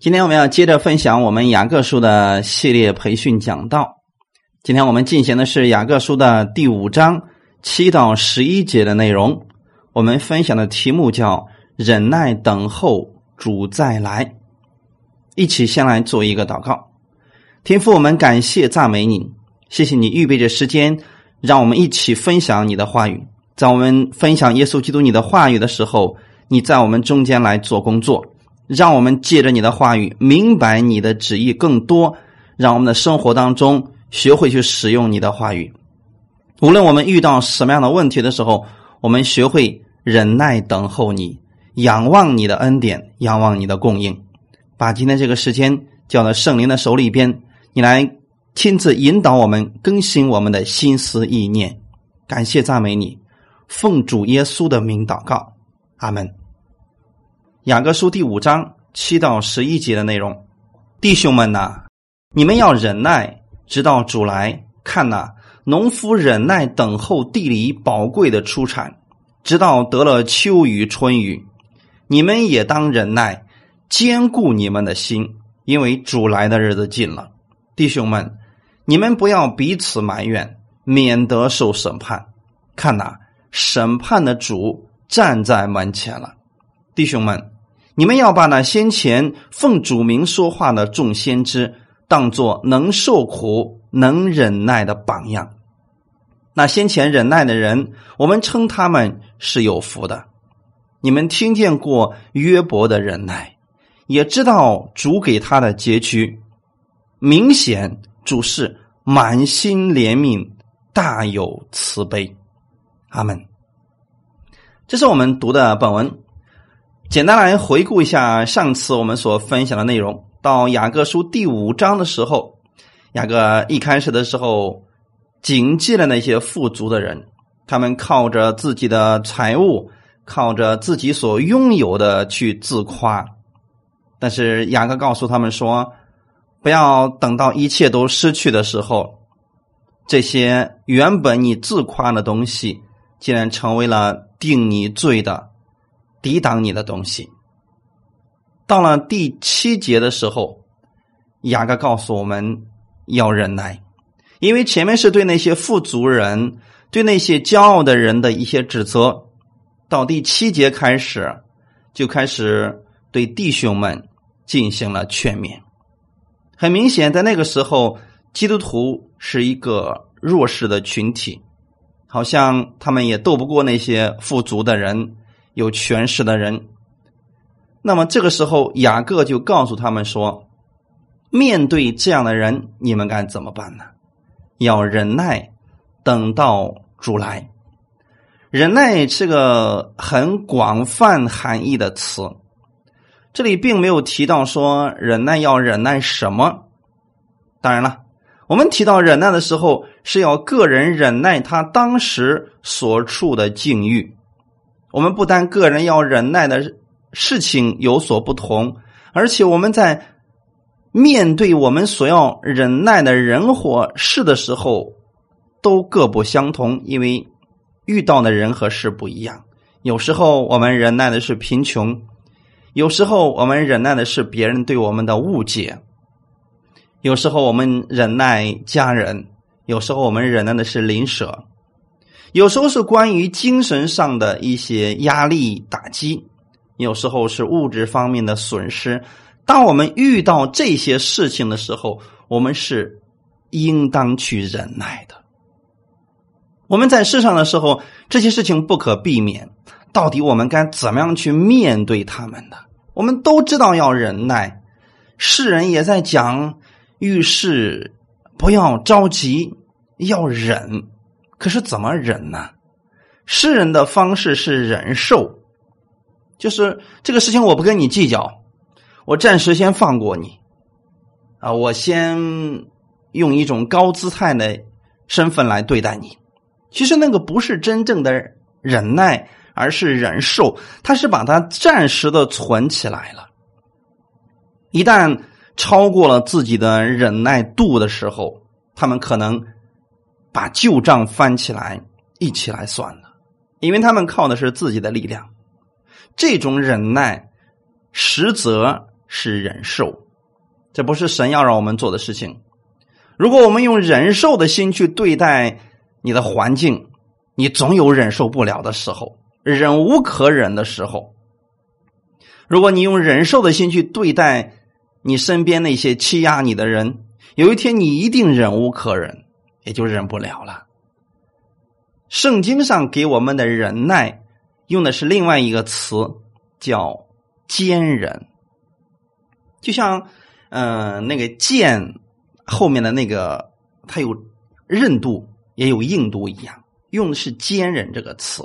今天我们要接着分享我们雅各书的系列培训讲道。今天我们进行的是雅各书的第五章七到十一节的内容。我们分享的题目叫“忍耐等候主再来”。一起先来做一个祷告。天父，我们感谢赞美你，谢谢你预备着时间，让我们一起分享你的话语。在我们分享耶稣基督你的话语的时候，你在我们中间来做工作。让我们借着你的话语明白你的旨意更多，让我们的生活当中学会去使用你的话语。无论我们遇到什么样的问题的时候，我们学会忍耐等候你，仰望你的恩典，仰望你的供应。把今天这个时间交到圣灵的手里边，你来亲自引导我们，更新我们的心思意念。感谢赞美你，奉主耶稣的名祷告，阿门。雅各书第五章七到十一节的内容，弟兄们呐，你们要忍耐，直到主来。看呐，农夫忍耐等候地里宝贵的出产，直到得了秋雨春雨。你们也当忍耐，坚固你们的心，因为主来的日子近了。弟兄们，你们不要彼此埋怨，免得受审判。看呐，审判的主站在门前了。弟兄们，你们要把那先前奉主名说话的众先知当作能受苦、能忍耐的榜样。那先前忍耐的人，我们称他们是有福的。你们听见过约伯的忍耐，也知道主给他的结局。明显主是满心怜悯，大有慈悲。阿门。这是我们读的本文。简单来回顾一下上次我们所分享的内容。到雅各书第五章的时候，雅各一开始的时候警戒了那些富足的人，他们靠着自己的财物，靠着自己所拥有的去自夸。但是雅各告诉他们说，不要等到一切都失去的时候，这些原本你自夸的东西，竟然成为了定你罪的。抵挡你的东西。到了第七节的时候，雅各告诉我们要忍耐，因为前面是对那些富足人、对那些骄傲的人的一些指责。到第七节开始，就开始对弟兄们进行了劝勉。很明显，在那个时候，基督徒是一个弱势的群体，好像他们也斗不过那些富足的人。有权势的人，那么这个时候，雅各就告诉他们说：“面对这样的人，你们该怎么办呢？要忍耐，等到主来。忍耐是个很广泛含义的词，这里并没有提到说忍耐要忍耐什么。当然了，我们提到忍耐的时候，是要个人忍耐他当时所处的境遇。”我们不单个人要忍耐的事情有所不同，而且我们在面对我们所要忍耐的人或事的时候，都各不相同，因为遇到的人和事不一样。有时候我们忍耐的是贫穷，有时候我们忍耐的是别人对我们的误解，有时候我们忍耐家人，有时候我们忍耐的是邻舍。有时候是关于精神上的一些压力打击，有时候是物质方面的损失。当我们遇到这些事情的时候，我们是应当去忍耐的。我们在世上的时候，这些事情不可避免。到底我们该怎么样去面对他们的？我们都知道要忍耐。世人也在讲遇事不要着急，要忍。可是怎么忍呢？世人的方式是忍受，就是这个事情我不跟你计较，我暂时先放过你，啊，我先用一种高姿态的身份来对待你。其实那个不是真正的忍耐，而是忍受，他是把它暂时的存起来了。一旦超过了自己的忍耐度的时候，他们可能。把旧账翻起来，一起来算了，因为他们靠的是自己的力量。这种忍耐，实则是忍受，这不是神要让我们做的事情。如果我们用忍受的心去对待你的环境，你总有忍受不了的时候，忍无可忍的时候。如果你用忍受的心去对待你身边那些欺压你的人，有一天你一定忍无可忍，也就忍不了了。圣经上给我们的忍耐，用的是另外一个词，叫坚忍。就像，嗯，那个剑后面的那个，它有韧度，也有硬度一样，用的是坚忍这个词。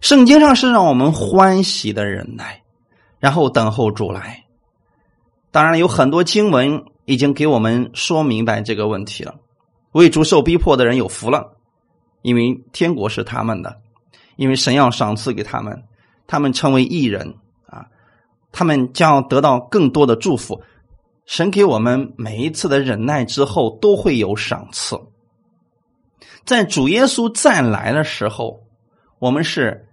圣经上是让我们欢喜的忍耐，然后等候主来。当然，有很多经文已经给我们说明白这个问题了。为主受逼迫的人有福了。因为天国是他们的，因为神要赏赐给他们，他们成为艺人啊，他们将要得到更多的祝福。神给我们每一次的忍耐之后，都会有赏赐。在主耶稣再来的时候，我们是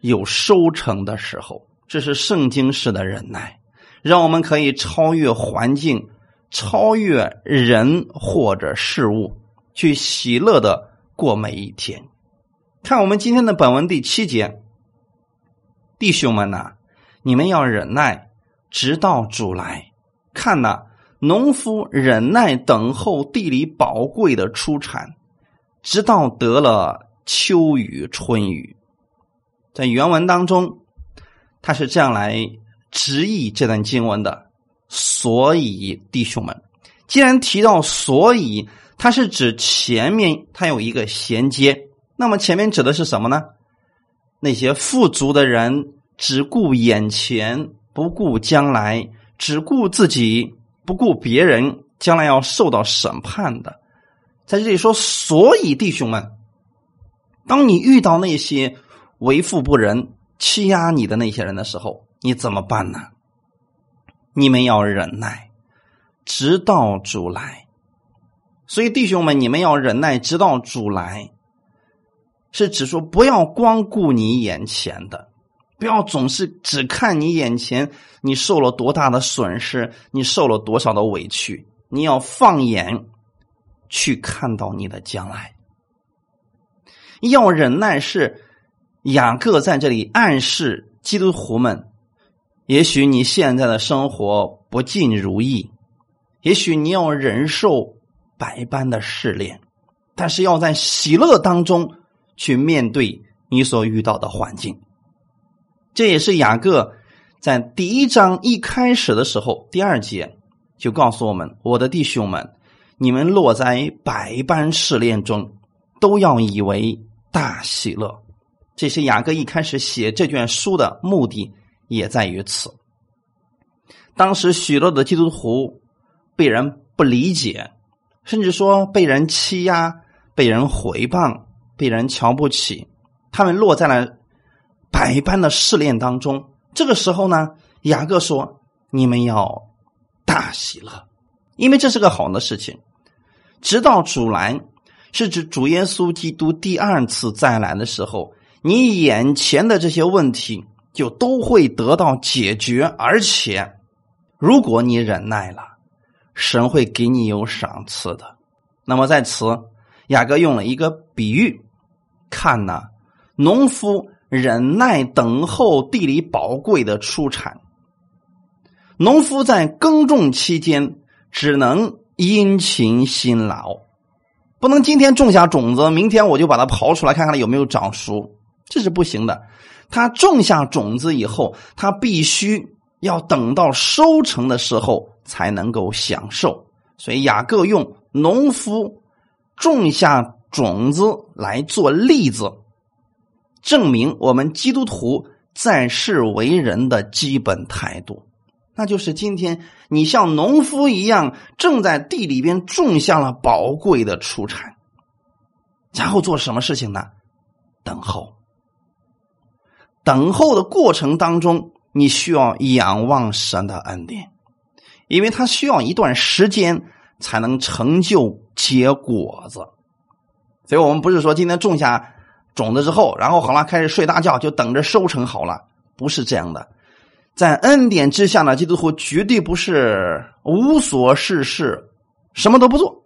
有收成的时候，这是圣经式的忍耐，让我们可以超越环境，超越人或者事物，去喜乐的。过每一天，看我们今天的本文第七节，弟兄们呐，你们要忍耐，直到主来。看呐，农夫忍耐等候地里宝贵的出产，直到得了秋雨春雨。在原文当中，他是这样来直译这段经文的。所以，弟兄们，既然提到所以。它是指前面它有一个衔接，那么前面指的是什么呢？那些富足的人只顾眼前，不顾将来，只顾自己，不顾别人，将来要受到审判的。在这里说，所以弟兄们，当你遇到那些为富不仁、欺压你的那些人的时候，你怎么办呢？你们要忍耐，直到主来。所以，弟兄们，你们要忍耐，直到主来。是指说，不要光顾你眼前的，不要总是只看你眼前，你受了多大的损失，你受了多少的委屈。你要放眼去看到你的将来。要忍耐，是雅各在这里暗示基督徒们：也许你现在的生活不尽如意，也许你要忍受。百般的试炼，但是要在喜乐当中去面对你所遇到的环境。这也是雅各在第一章一开始的时候，第二节就告诉我们：“我的弟兄们，你们落在百般试炼中，都要以为大喜乐。”这是雅各一开始写这卷书的目的，也在于此。当时许多的基督徒被人不理解。甚至说被人欺压、被人毁谤、被人瞧不起，他们落在了百般的试炼当中。这个时候呢，雅各说：“你们要大喜乐，因为这是个好的事情。直到主来，是指主耶稣基督第二次再来的时候，你眼前的这些问题就都会得到解决，而且如果你忍耐了。”神会给你有赏赐的。那么在此，雅各用了一个比喻，看呐，农夫忍耐等候地里宝贵的出产。农夫在耕种期间只能殷勤辛劳，不能今天种下种子，明天我就把它刨出来看看它有没有长熟，这是不行的。他种下种子以后，他必须要等到收成的时候。才能够享受，所以雅各用农夫种下种子来做例子，证明我们基督徒在世为人的基本态度，那就是今天你像农夫一样，正在地里边种下了宝贵的出产，然后做什么事情呢？等候，等候的过程当中，你需要仰望神的恩典。因为它需要一段时间才能成就结果子，所以我们不是说今天种下种子之后，然后好了开始睡大觉就等着收成好了，不是这样的。在恩典之下呢，基督徒绝对不是无所事事，什么都不做，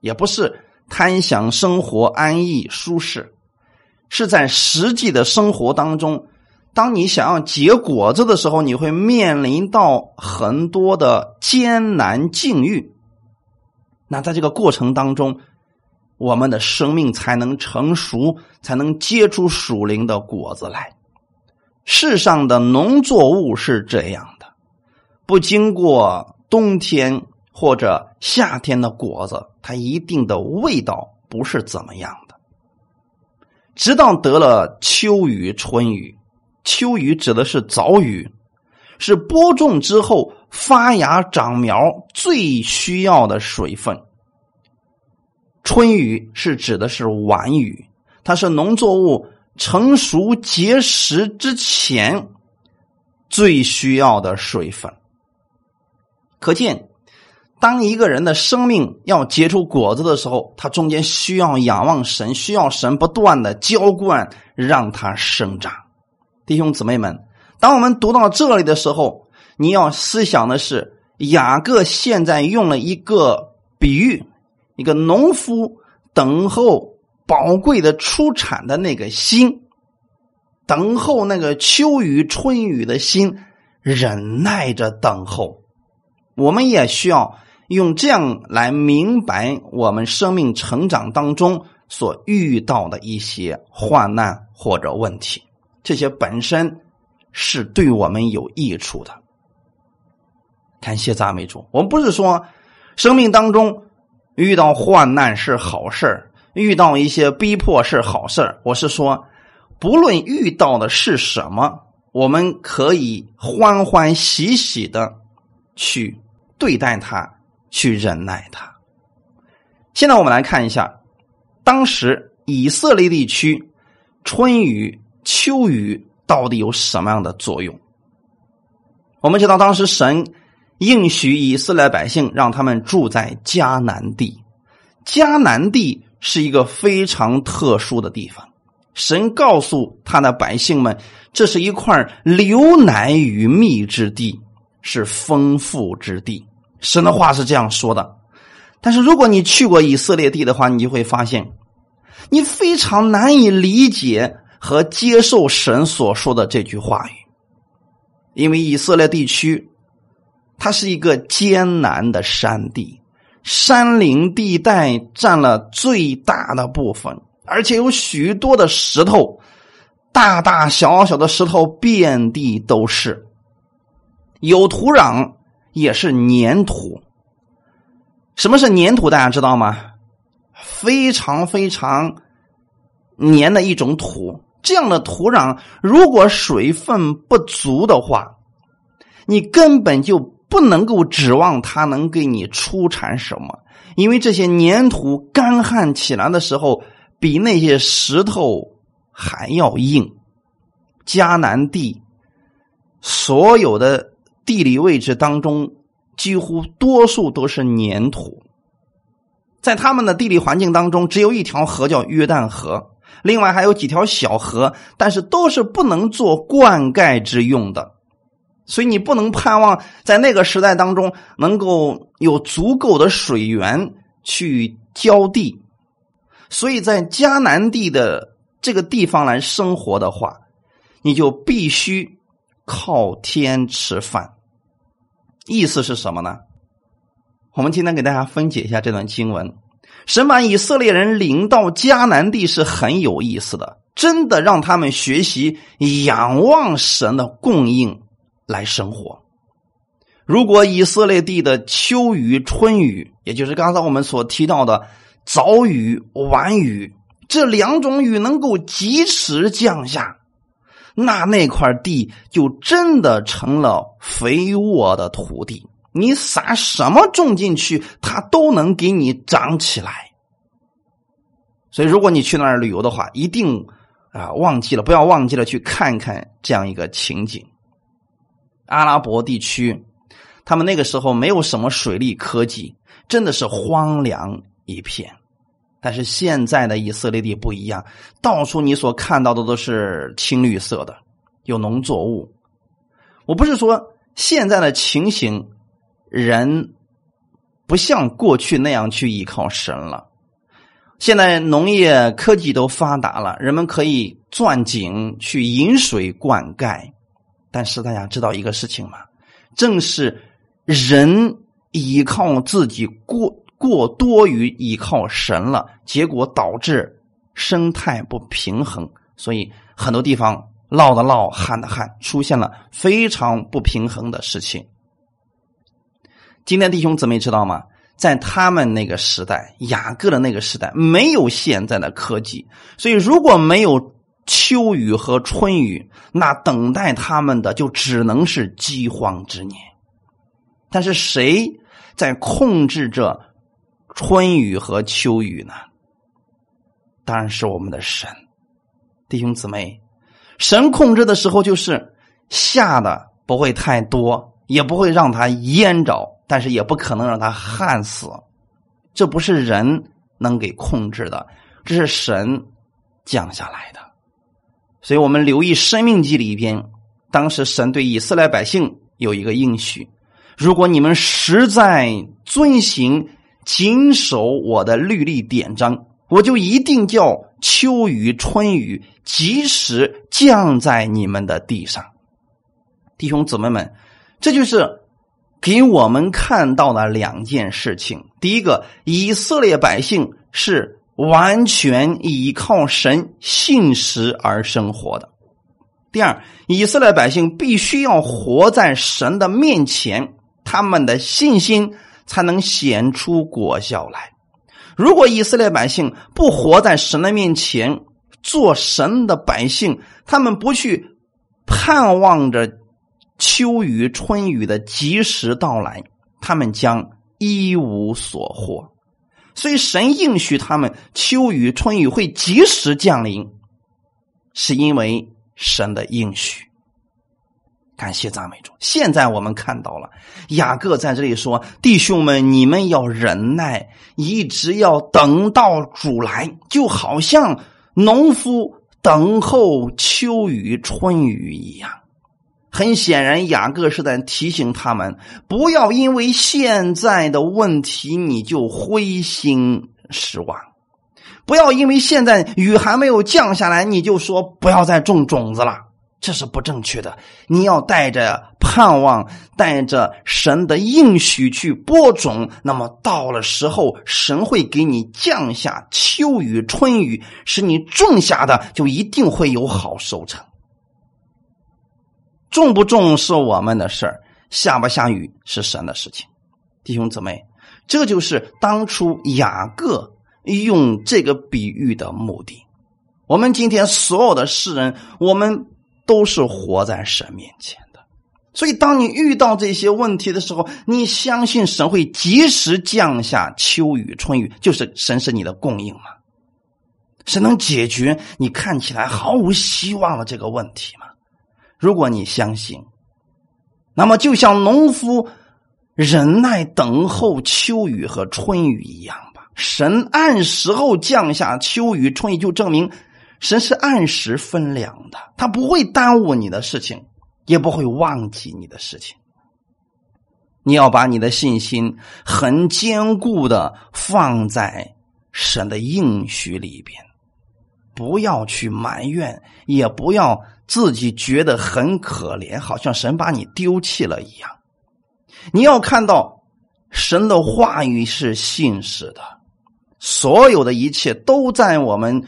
也不是贪享生活安逸舒适，是在实际的生活当中，当你想要结果子的时候，你会面临到很多的艰难境遇。那在这个过程当中，我们的生命才能成熟，才能结出属灵的果子来。世上的农作物是这样的，不经过冬天或者夏天的果子，它一定的味道不是怎么样的。直到得了秋雨、春雨，秋雨指的是早雨，是播种之后发芽长苗最需要的水分；春雨是指的是晚雨，它是农作物。成熟结实之前，最需要的水分。可见，当一个人的生命要结出果子的时候，他中间需要仰望神，需要神不断的浇灌，让他生长。弟兄姊妹们，当我们读到这里的时候，你要思想的是，雅各现在用了一个比喻，一个农夫等候。宝贵的出产的那个心，等候那个秋雨春雨的心，忍耐着等候。我们也需要用这样来明白我们生命成长当中所遇到的一些患难或者问题，这些本身是对我们有益处的。感谢赞美主，我们不是说生命当中遇到患难是好事遇到一些逼迫是好事我是说，不论遇到的是什么，我们可以欢欢喜喜的去对待它，去忍耐他。现在我们来看一下，当时以色列地区春雨、秋雨到底有什么样的作用？我们知道，当时神应许以色列百姓，让他们住在迦南地，迦南地。是一个非常特殊的地方。神告诉他的百姓们，这是一块流奶与蜜之地，是丰富之地。神的话是这样说的。但是如果你去过以色列地的话，你就会发现，你非常难以理解和接受神所说的这句话语，因为以色列地区，它是一个艰难的山地。山林地带占了最大的部分，而且有许多的石头，大大小小的石头遍地都是。有土壤，也是粘土。什么是粘土？大家知道吗？非常非常粘的一种土。这样的土壤，如果水分不足的话，你根本就。不能够指望它能给你出产什么，因为这些粘土干旱起来的时候，比那些石头还要硬。迦南地所有的地理位置当中，几乎多数都是粘土。在他们的地理环境当中，只有一条河叫约旦河，另外还有几条小河，但是都是不能做灌溉之用的。所以你不能盼望在那个时代当中能够有足够的水源去浇地，所以在迦南地的这个地方来生活的话，你就必须靠天吃饭。意思是什么呢？我们今天给大家分解一下这段经文：神把以色列人领到迦南地是很有意思的，真的让他们学习仰望神的供应。来生活。如果以色列地的秋雨、春雨，也就是刚才我们所提到的早雨、晚雨这两种雨能够及时降下，那那块地就真的成了肥沃的土地。你撒什么种进去，它都能给你长起来。所以，如果你去那儿旅游的话，一定啊忘记了，不要忘记了去看看这样一个情景。阿拉伯地区，他们那个时候没有什么水利科技，真的是荒凉一片。但是现在的以色列地不一样，到处你所看到的都是青绿色的，有农作物。我不是说现在的情形，人不像过去那样去依靠神了。现在农业科技都发达了，人们可以钻井去引水灌溉。但是大家知道一个事情吗？正是人依靠自己过过多于依靠神了，结果导致生态不平衡，所以很多地方涝的涝，旱的旱，出现了非常不平衡的事情。今天弟兄姊妹知道吗？在他们那个时代，雅各的那个时代，没有现在的科技，所以如果没有秋雨和春雨，那等待他们的就只能是饥荒之年。但是谁在控制着春雨和秋雨呢？当然是我们的神，弟兄姊妹，神控制的时候就是下的不会太多，也不会让它淹着。但是也不可能让他旱死，这不是人能给控制的，这是神降下来的。所以我们留意《生命记》里边，当时神对以色列百姓有一个应许：如果你们实在遵行、谨守我的律例典章，我就一定叫秋雨、春雨及时降在你们的地上。弟兄姊妹们，这就是。给我们看到了两件事情：第一个，以色列百姓是完全依靠神信实而生活的；第二，以色列百姓必须要活在神的面前，他们的信心才能显出果效来。如果以色列百姓不活在神的面前，做神的百姓，他们不去盼望着。秋雨春雨的及时到来，他们将一无所获。所以神应许他们秋雨春雨会及时降临，是因为神的应许。感谢赞美主！现在我们看到了雅各在这里说：“弟兄们，你们要忍耐，一直要等到主来，就好像农夫等候秋雨春雨一样。”很显然，雅各是在提醒他们，不要因为现在的问题你就灰心失望，不要因为现在雨还没有降下来，你就说不要再种种子了，这是不正确的。你要带着盼望，带着神的应许去播种，那么到了时候，神会给你降下秋雨春雨，使你种下的就一定会有好收成。种不种是我们的事儿，下不下雨是神的事情。弟兄姊妹，这就是当初雅各用这个比喻的目的。我们今天所有的世人，我们都是活在神面前的。所以，当你遇到这些问题的时候，你相信神会及时降下秋雨春雨，就是神是你的供应吗？神能解决你看起来毫无希望的这个问题吗？如果你相信，那么就像农夫忍耐等候秋雨和春雨一样吧。神按时候降下秋雨春雨，就证明神是按时分粮的，他不会耽误你的事情，也不会忘记你的事情。你要把你的信心很坚固的放在神的应许里边，不要去埋怨，也不要。自己觉得很可怜，好像神把你丢弃了一样。你要看到神的话语是信实的，所有的一切都在我们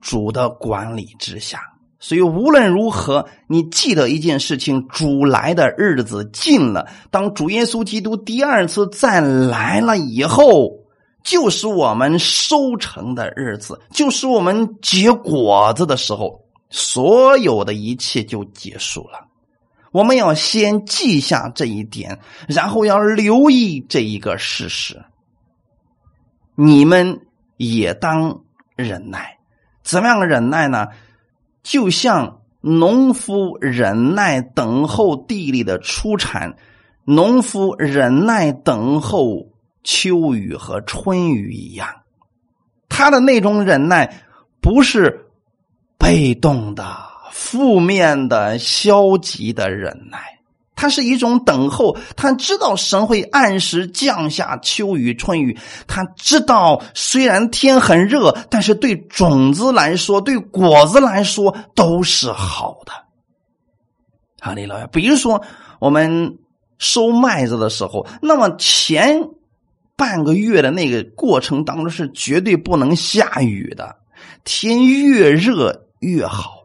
主的管理之下。所以无论如何，你记得一件事情：主来的日子近了。当主耶稣基督第二次再来了以后，就是我们收成的日子，就是我们结果子的时候。所有的一切就结束了。我们要先记下这一点，然后要留意这一个事实。你们也当忍耐，怎么样忍耐呢？就像农夫忍耐等候地里的出产，农夫忍耐等候秋雨和春雨一样。他的那种忍耐不是。被动的、负面的、消极的忍耐，它是一种等候，他知道神会按时降下秋雨春雨，他知道虽然天很热，但是对种子来说，对果子来说都是好的。哈利路亚！比如说我们收麦子的时候，那么前半个月的那个过程当中是绝对不能下雨的，天越热越好。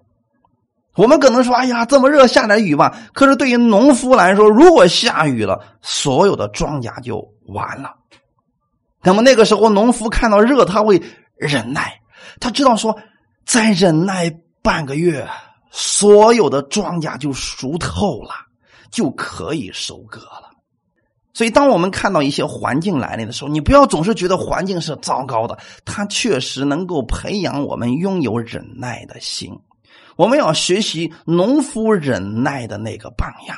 我们可能说：“哎呀，这么热，下点雨吧。”可是对于农夫来说，如果下雨了，所有的庄稼就完了。那么那个时候，农夫看到热，他会忍耐，他知道说，再忍耐半个月，所有的庄稼就熟透了，就可以收割了。所以，当我们看到一些环境来临的时候，你不要总是觉得环境是糟糕的，它确实能够培养我们拥有忍耐的心。我们要学习农夫忍耐的那个榜样，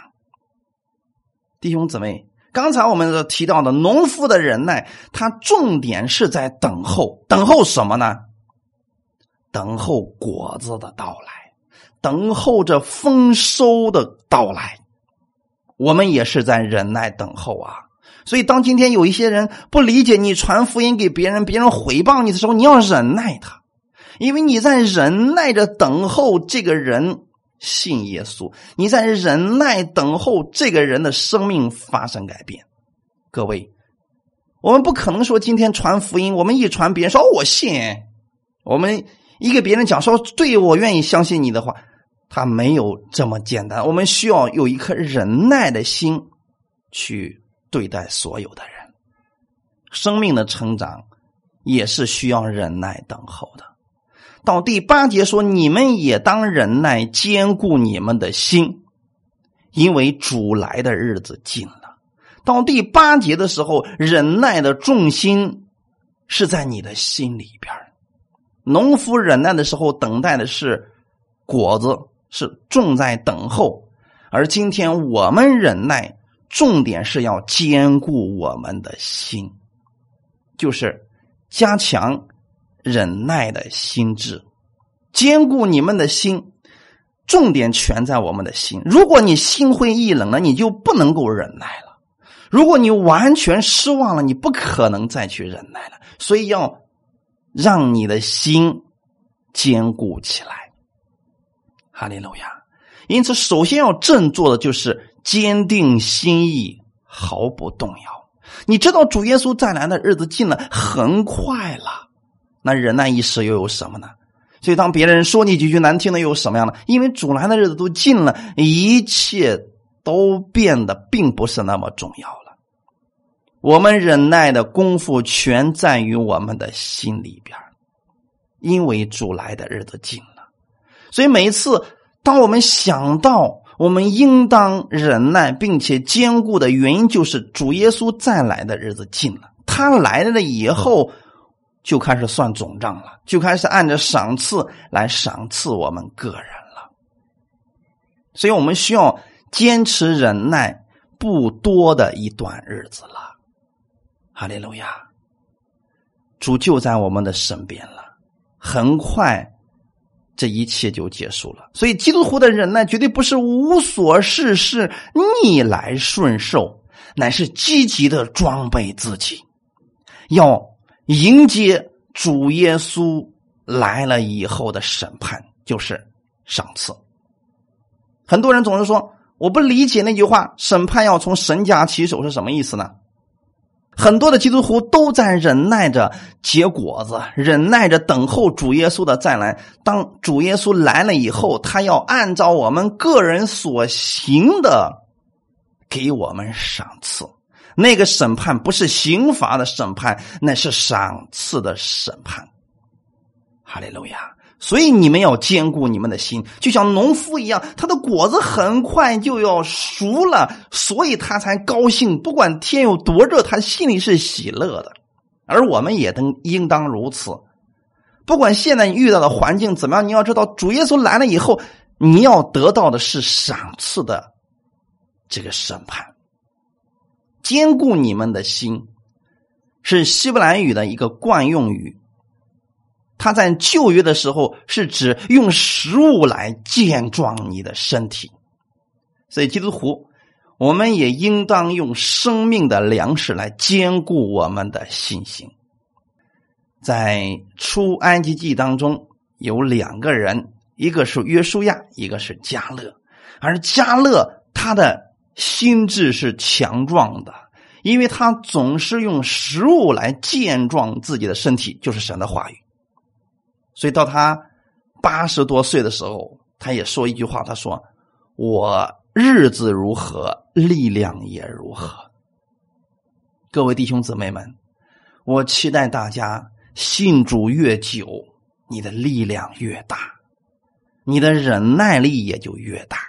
弟兄姊妹，刚才我们提到的农夫的忍耐，他重点是在等候，等候什么呢？等候果子的到来，等候着丰收的到来。我们也是在忍耐等候啊。所以，当今天有一些人不理解你传福音给别人，别人回报你的时候，你要忍耐他。因为你在忍耐着等候这个人信耶稣，你在忍耐等候这个人的生命发生改变。各位，我们不可能说今天传福音，我们一传别人说我信，我们一个别人讲说对我愿意相信你的话，他没有这么简单。我们需要有一颗忍耐的心去对待所有的人。生命的成长也是需要忍耐等候的。到第八节说：“你们也当忍耐，坚固你们的心，因为主来的日子近了。”到第八节的时候，忍耐的重心是在你的心里边。农夫忍耐的时候，等待的是果子，是重在等候；而今天我们忍耐，重点是要坚固我们的心，就是加强。忍耐的心智，坚固你们的心，重点全在我们的心。如果你心灰意冷了，你就不能够忍耐了；如果你完全失望了，你不可能再去忍耐了。所以要让你的心坚固起来。哈利路亚！因此，首先要振作的就是坚定心意，毫不动摇。你知道主耶稣再来的日子近了，很快了。那忍耐一时又有什么呢？所以当别人说你几句难听的，又有什么样的？因为主来的日子都近了，一切都变得并不是那么重要了。我们忍耐的功夫全在于我们的心里边因为主来的日子近了，所以每一次当我们想到我们应当忍耐并且坚固的原因，就是主耶稣再来的日子近了，他来了以后。就开始算总账了，就开始按着赏赐来赏赐我们个人了。所以我们需要坚持忍耐不多的一段日子了。哈利路亚，主就在我们的身边了，很快这一切就结束了。所以基督徒的忍耐绝对不是无所事事、逆来顺受，乃是积极的装备自己，要。迎接主耶稣来了以后的审判，就是赏赐。很多人总是说，我不理解那句话“审判要从神家起手”是什么意思呢？很多的基督徒都在忍耐着结果子，忍耐着等候主耶稣的再来。当主耶稣来了以后，他要按照我们个人所行的，给我们赏赐。那个审判不是刑罚的审判，那是赏赐的审判。哈利路亚！所以你们要兼顾你们的心，就像农夫一样，他的果子很快就要熟了，所以他才高兴。不管天有多热，他心里是喜乐的。而我们也应应当如此。不管现在遇到的环境怎么样，你要知道，主耶稣来了以后，你要得到的是赏赐的这个审判。坚固你们的心，是希伯来语的一个惯用语。它在旧约的时候是指用食物来健壮你的身体。所以基督徒，我们也应当用生命的粮食来坚固我们的信心。在出埃及记当中有两个人，一个是约书亚，一个是加勒。而加勒他的心智是强壮的，因为他总是用食物来健壮自己的身体，就是神的话语。所以到他八十多岁的时候，他也说一句话：“他说我日子如何，力量也如何。”各位弟兄姊妹们，我期待大家。信主越久，你的力量越大，你的忍耐力也就越大。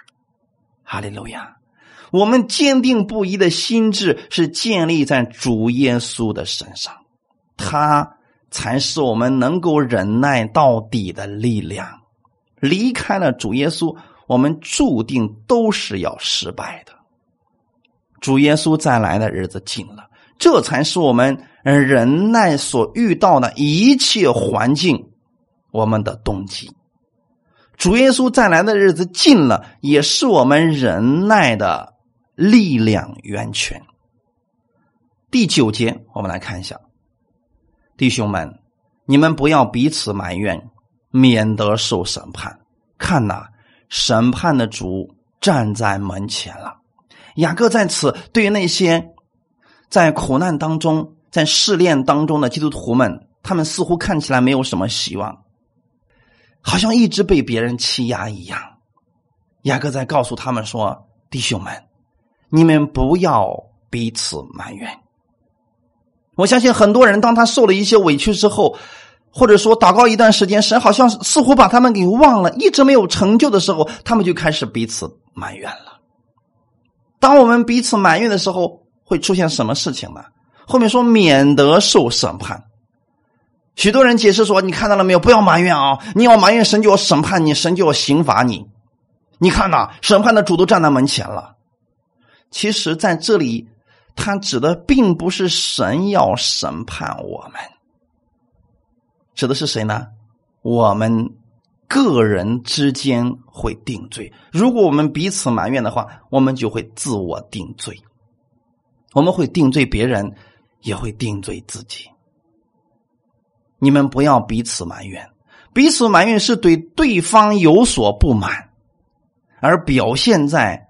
哈利路亚！我们坚定不移的心智是建立在主耶稣的身上，他才是我们能够忍耐到底的力量。离开了主耶稣，我们注定都是要失败的。主耶稣再来的日子近了。这才是我们忍耐所遇到的一切环境，我们的动机。主耶稣再来的日子近了，也是我们忍耐的力量源泉。第九节，我们来看一下，弟兄们，你们不要彼此埋怨，免得受审判。看呐，审判的主站在门前了。雅各在此对于那些。在苦难当中，在试炼当中的基督徒们，他们似乎看起来没有什么希望，好像一直被别人欺压一样。雅各在告诉他们说：“弟兄们，你们不要彼此埋怨。”我相信很多人，当他受了一些委屈之后，或者说祷告一段时间，神好像似乎把他们给忘了，一直没有成就的时候，他们就开始彼此埋怨了。当我们彼此埋怨的时候，会出现什么事情呢？后面说免得受审判。许多人解释说：“你看到了没有？不要埋怨啊！你要埋怨神就要审判你，神就要刑罚你。你看呐，审判的主都站在门前了。其实，在这里，他指的并不是神要审判我们，指的是谁呢？我们个人之间会定罪。如果我们彼此埋怨的话，我们就会自我定罪。”我们会定罪别人，也会定罪自己。你们不要彼此埋怨，彼此埋怨是对对方有所不满，而表现在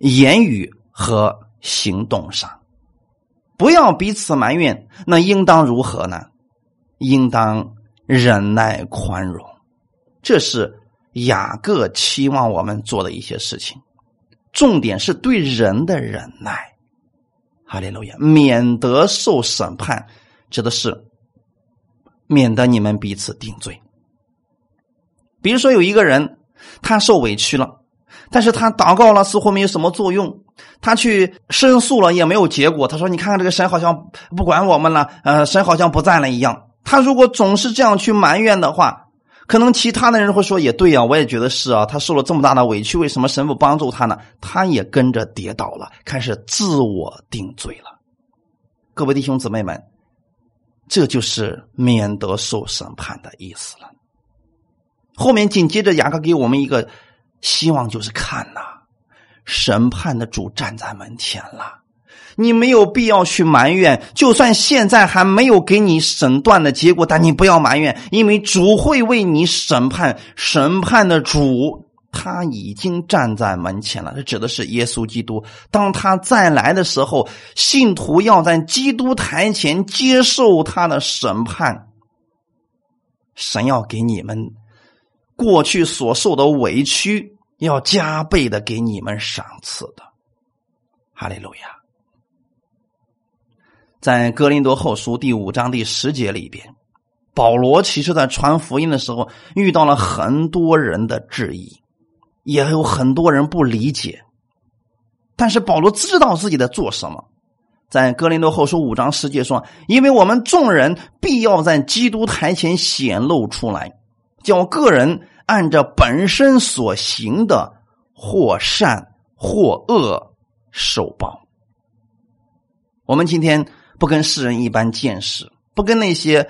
言语和行动上。不要彼此埋怨，那应当如何呢？应当忍耐宽容，这是雅各期望我们做的一些事情。重点是对人的忍耐。哈利路亚，免得受审判，指的是免得你们彼此定罪。比如说，有一个人他受委屈了，但是他祷告了，似乎没有什么作用；他去申诉了，也没有结果。他说：“你看看这个神好像不管我们了，呃，神好像不在了一样。”他如果总是这样去埋怨的话，可能其他的人会说也对呀，我也觉得是啊。他受了这么大的委屈，为什么神不帮助他呢？他也跟着跌倒了，开始自我定罪了。各位弟兄姊妹们，这就是免得受审判的意思了。后面紧接着雅各给我们一个希望，就是看呐，审判的主站在门前了。你没有必要去埋怨，就算现在还没有给你审断的结果，但你不要埋怨，因为主会为你审判。审判的主他已经站在门前了，这指的是耶稣基督。当他再来的时候，信徒要在基督台前接受他的审判。神要给你们过去所受的委屈，要加倍的给你们赏赐的。哈利路亚。在哥林多后书第五章第十节里边，保罗其实在传福音的时候遇到了很多人的质疑，也有很多人不理解。但是保罗知道自己在做什么。在哥林多后书五章十节说：“因为我们众人必要在基督台前显露出来，叫个人按着本身所行的，或善或恶受报。”我们今天。不跟世人一般见识，不跟那些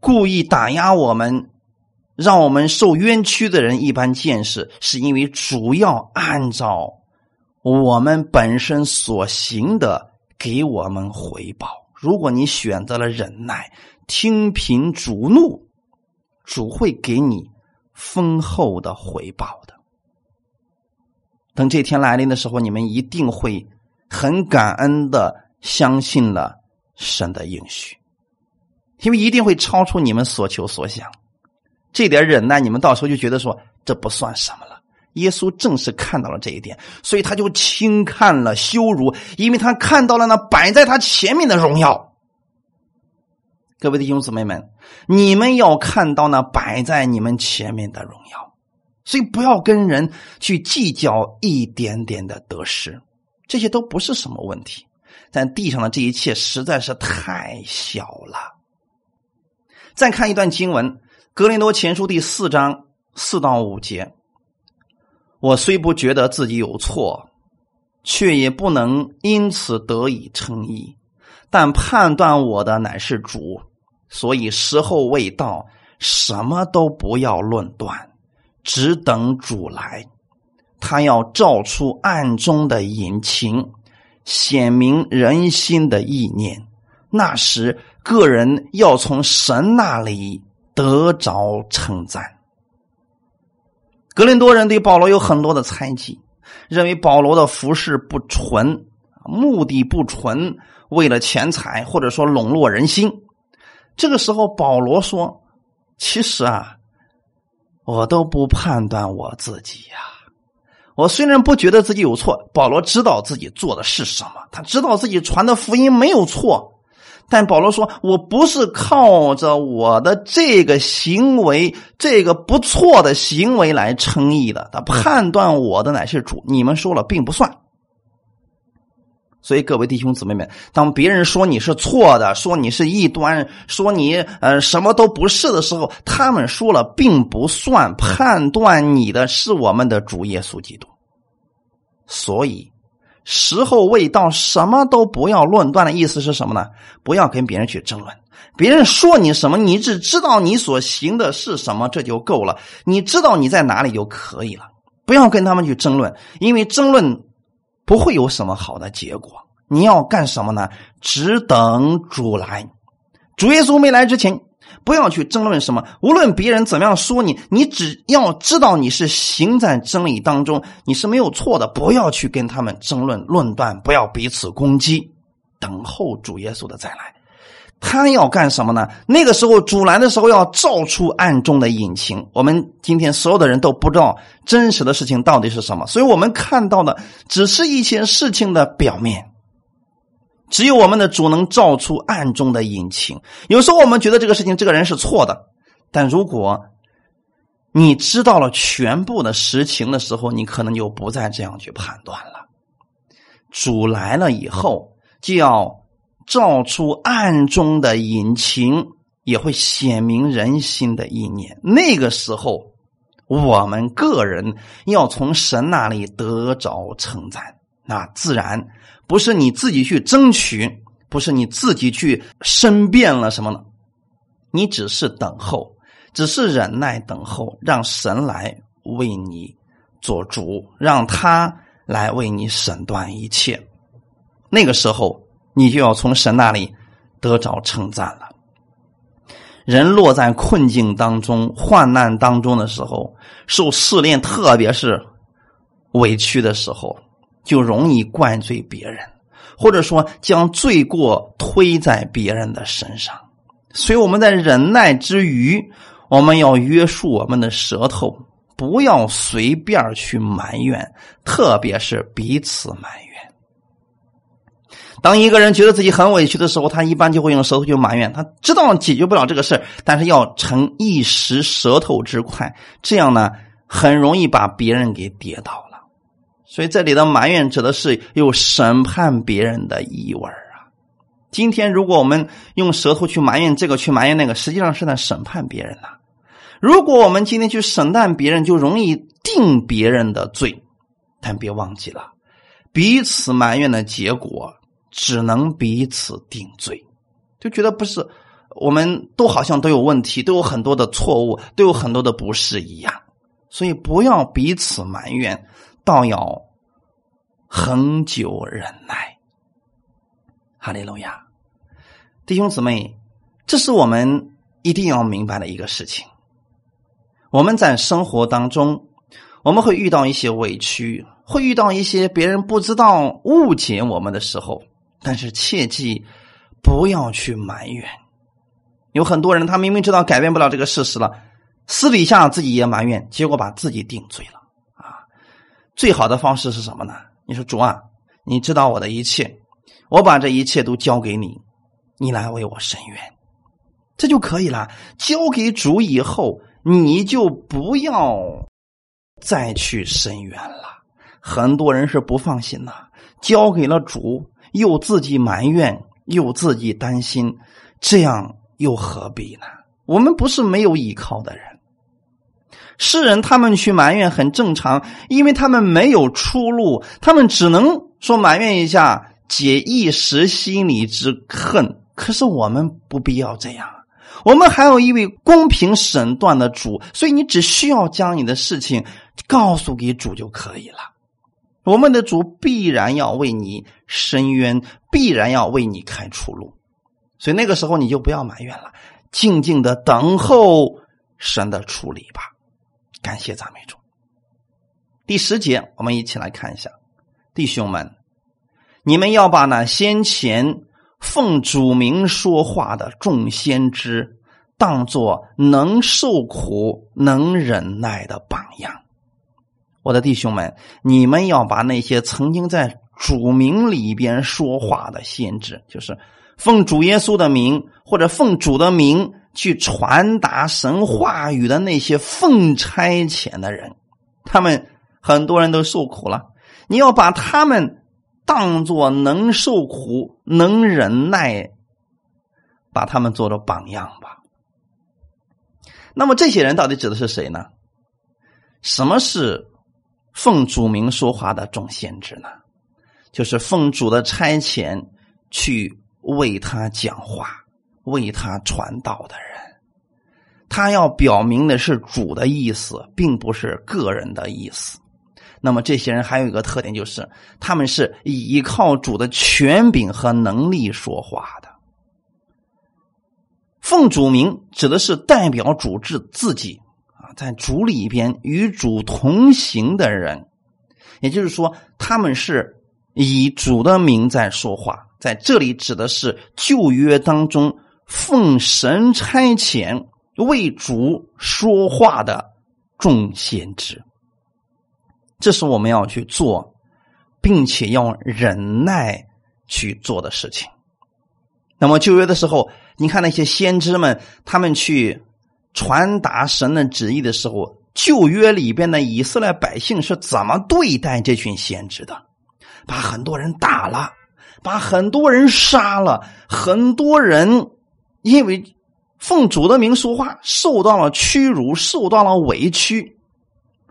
故意打压我们、让我们受冤屈的人一般见识，是因为主要按照我们本身所行的给我们回报。如果你选择了忍耐，听凭主怒，主会给你丰厚的回报的。等这天来临的时候，你们一定会很感恩的相信了神的应许，因为一定会超出你们所求所想。这点忍耐，你们到时候就觉得说这不算什么了。耶稣正是看到了这一点，所以他就轻看了羞辱，因为他看到了那摆在他前面的荣耀。各位弟兄姊妹们，你们要看到那摆在你们前面的荣耀，所以不要跟人去计较一点点的得失，这些都不是什么问题。但地上的这一切实在是太小了。再看一段经文，《格林多前书》第四章四到五节：我虽不觉得自己有错，却也不能因此得以称义，但判断我的乃是主。所以时候未到，什么都不要论断，只等主来。他要照出暗中的隐情，显明人心的意念。那时，个人要从神那里得着称赞。格林多人对保罗有很多的猜忌，认为保罗的服饰不纯，目的不纯，为了钱财，或者说笼络人心。这个时候，保罗说：“其实啊，我都不判断我自己呀。我虽然不觉得自己有错，保罗知道自己做的是什么，他知道自己传的福音没有错。但保罗说：我不是靠着我的这个行为，这个不错的行为来称义的。他判断我的乃是主，你们说了并不算。”所以，各位弟兄姊妹们，当别人说你是错的，说你是异端，说你呃什么都不是的时候，他们说了并不算，判断你的是我们的主耶稣基督。所以，时候未到，什么都不要论断的意思是什么呢？不要跟别人去争论，别人说你什么，你只知道你所行的是什么，这就够了。你知道你在哪里就可以了，不要跟他们去争论，因为争论。不会有什么好的结果。你要干什么呢？只等主来。主耶稣没来之前，不要去争论什么。无论别人怎么样说你，你只要知道你是行在真理当中，你是没有错的。不要去跟他们争论论断，不要彼此攻击。等候主耶稣的再来。他要干什么呢？那个时候主来的时候要照出暗中的隐情。我们今天所有的人都不知道真实的事情到底是什么，所以我们看到的只是一些事情的表面。只有我们的主能照出暗中的隐情。有时候我们觉得这个事情这个人是错的，但如果你知道了全部的实情的时候，你可能就不再这样去判断了。主来了以后就要。照出暗中的隐情，也会显明人心的意念。那个时候，我们个人要从神那里得着称赞，那自然不是你自己去争取，不是你自己去申辩了什么呢？你只是等候，只是忍耐等候，让神来为你做主，让他来为你审断一切。那个时候。你就要从神那里得着称赞了。人落在困境当中、患难当中的时候，受试炼，特别是委屈的时候，就容易怪罪别人，或者说将罪过推在别人的身上。所以我们在忍耐之余，我们要约束我们的舌头，不要随便去埋怨，特别是彼此埋。当一个人觉得自己很委屈的时候，他一般就会用舌头去埋怨。他知道解决不了这个事但是要逞一时舌头之快，这样呢，很容易把别人给跌倒了。所以这里的埋怨指的是有审判别人的意味啊。今天如果我们用舌头去埋怨这个，去埋怨那个，实际上是在审判别人呐。如果我们今天去审判别人，就容易定别人的罪。但别忘记了，彼此埋怨的结果。只能彼此定罪，就觉得不是，我们都好像都有问题，都有很多的错误，都有很多的不是一样，所以不要彼此埋怨，倒要恒久忍耐。哈利路亚，弟兄姊妹，这是我们一定要明白的一个事情。我们在生活当中，我们会遇到一些委屈，会遇到一些别人不知道、误解我们的时候，但是切记不要去埋怨。有很多人，他明明知道改变不了这个事实了，私底下自己也埋怨，结果把自己定罪了啊！最好的方式是什么呢？你说主啊，你知道我的一切，我把这一切都交给你，你来为我伸冤，这就可以了。交给主以后，你就不要再去伸冤了。很多人是不放心呐，交给了主，又自己埋怨，又自己担心，这样。又何必呢？我们不是没有依靠的人。世人他们去埋怨很正常，因为他们没有出路，他们只能说埋怨一下，解一时心里之恨。可是我们不必要这样，我们还有一位公平审断的主，所以你只需要将你的事情告诉给主就可以了。我们的主必然要为你伸冤，必然要为你开出路。所以那个时候你就不要埋怨了，静静的等候神的处理吧。感谢赞美主。第十节，我们一起来看一下，弟兄们，你们要把那先前奉主名说话的众先知当作能受苦、能忍耐的榜样。我的弟兄们，你们要把那些曾经在主名里边说话的先知，就是。奉主耶稣的名，或者奉主的名去传达神话语的那些奉差遣的人，他们很多人都受苦了。你要把他们当做能受苦、能忍耐，把他们做着榜样吧。那么这些人到底指的是谁呢？什么是奉主名说话的众先知呢？就是奉主的差遣去。为他讲话、为他传道的人，他要表明的是主的意思，并不是个人的意思。那么这些人还有一个特点，就是他们是依靠主的权柄和能力说话的。奉主名指的是代表主治自己，在主里边与主同行的人，也就是说，他们是以主的名在说话。在这里指的是旧约当中奉神差遣为主说话的众先知，这是我们要去做，并且要忍耐去做的事情。那么旧约的时候，你看那些先知们，他们去传达神的旨意的时候，旧约里边的以色列百姓是怎么对待这群先知的？把很多人打了。把很多人杀了，很多人因为奉主的名说话，受到了屈辱，受到了委屈，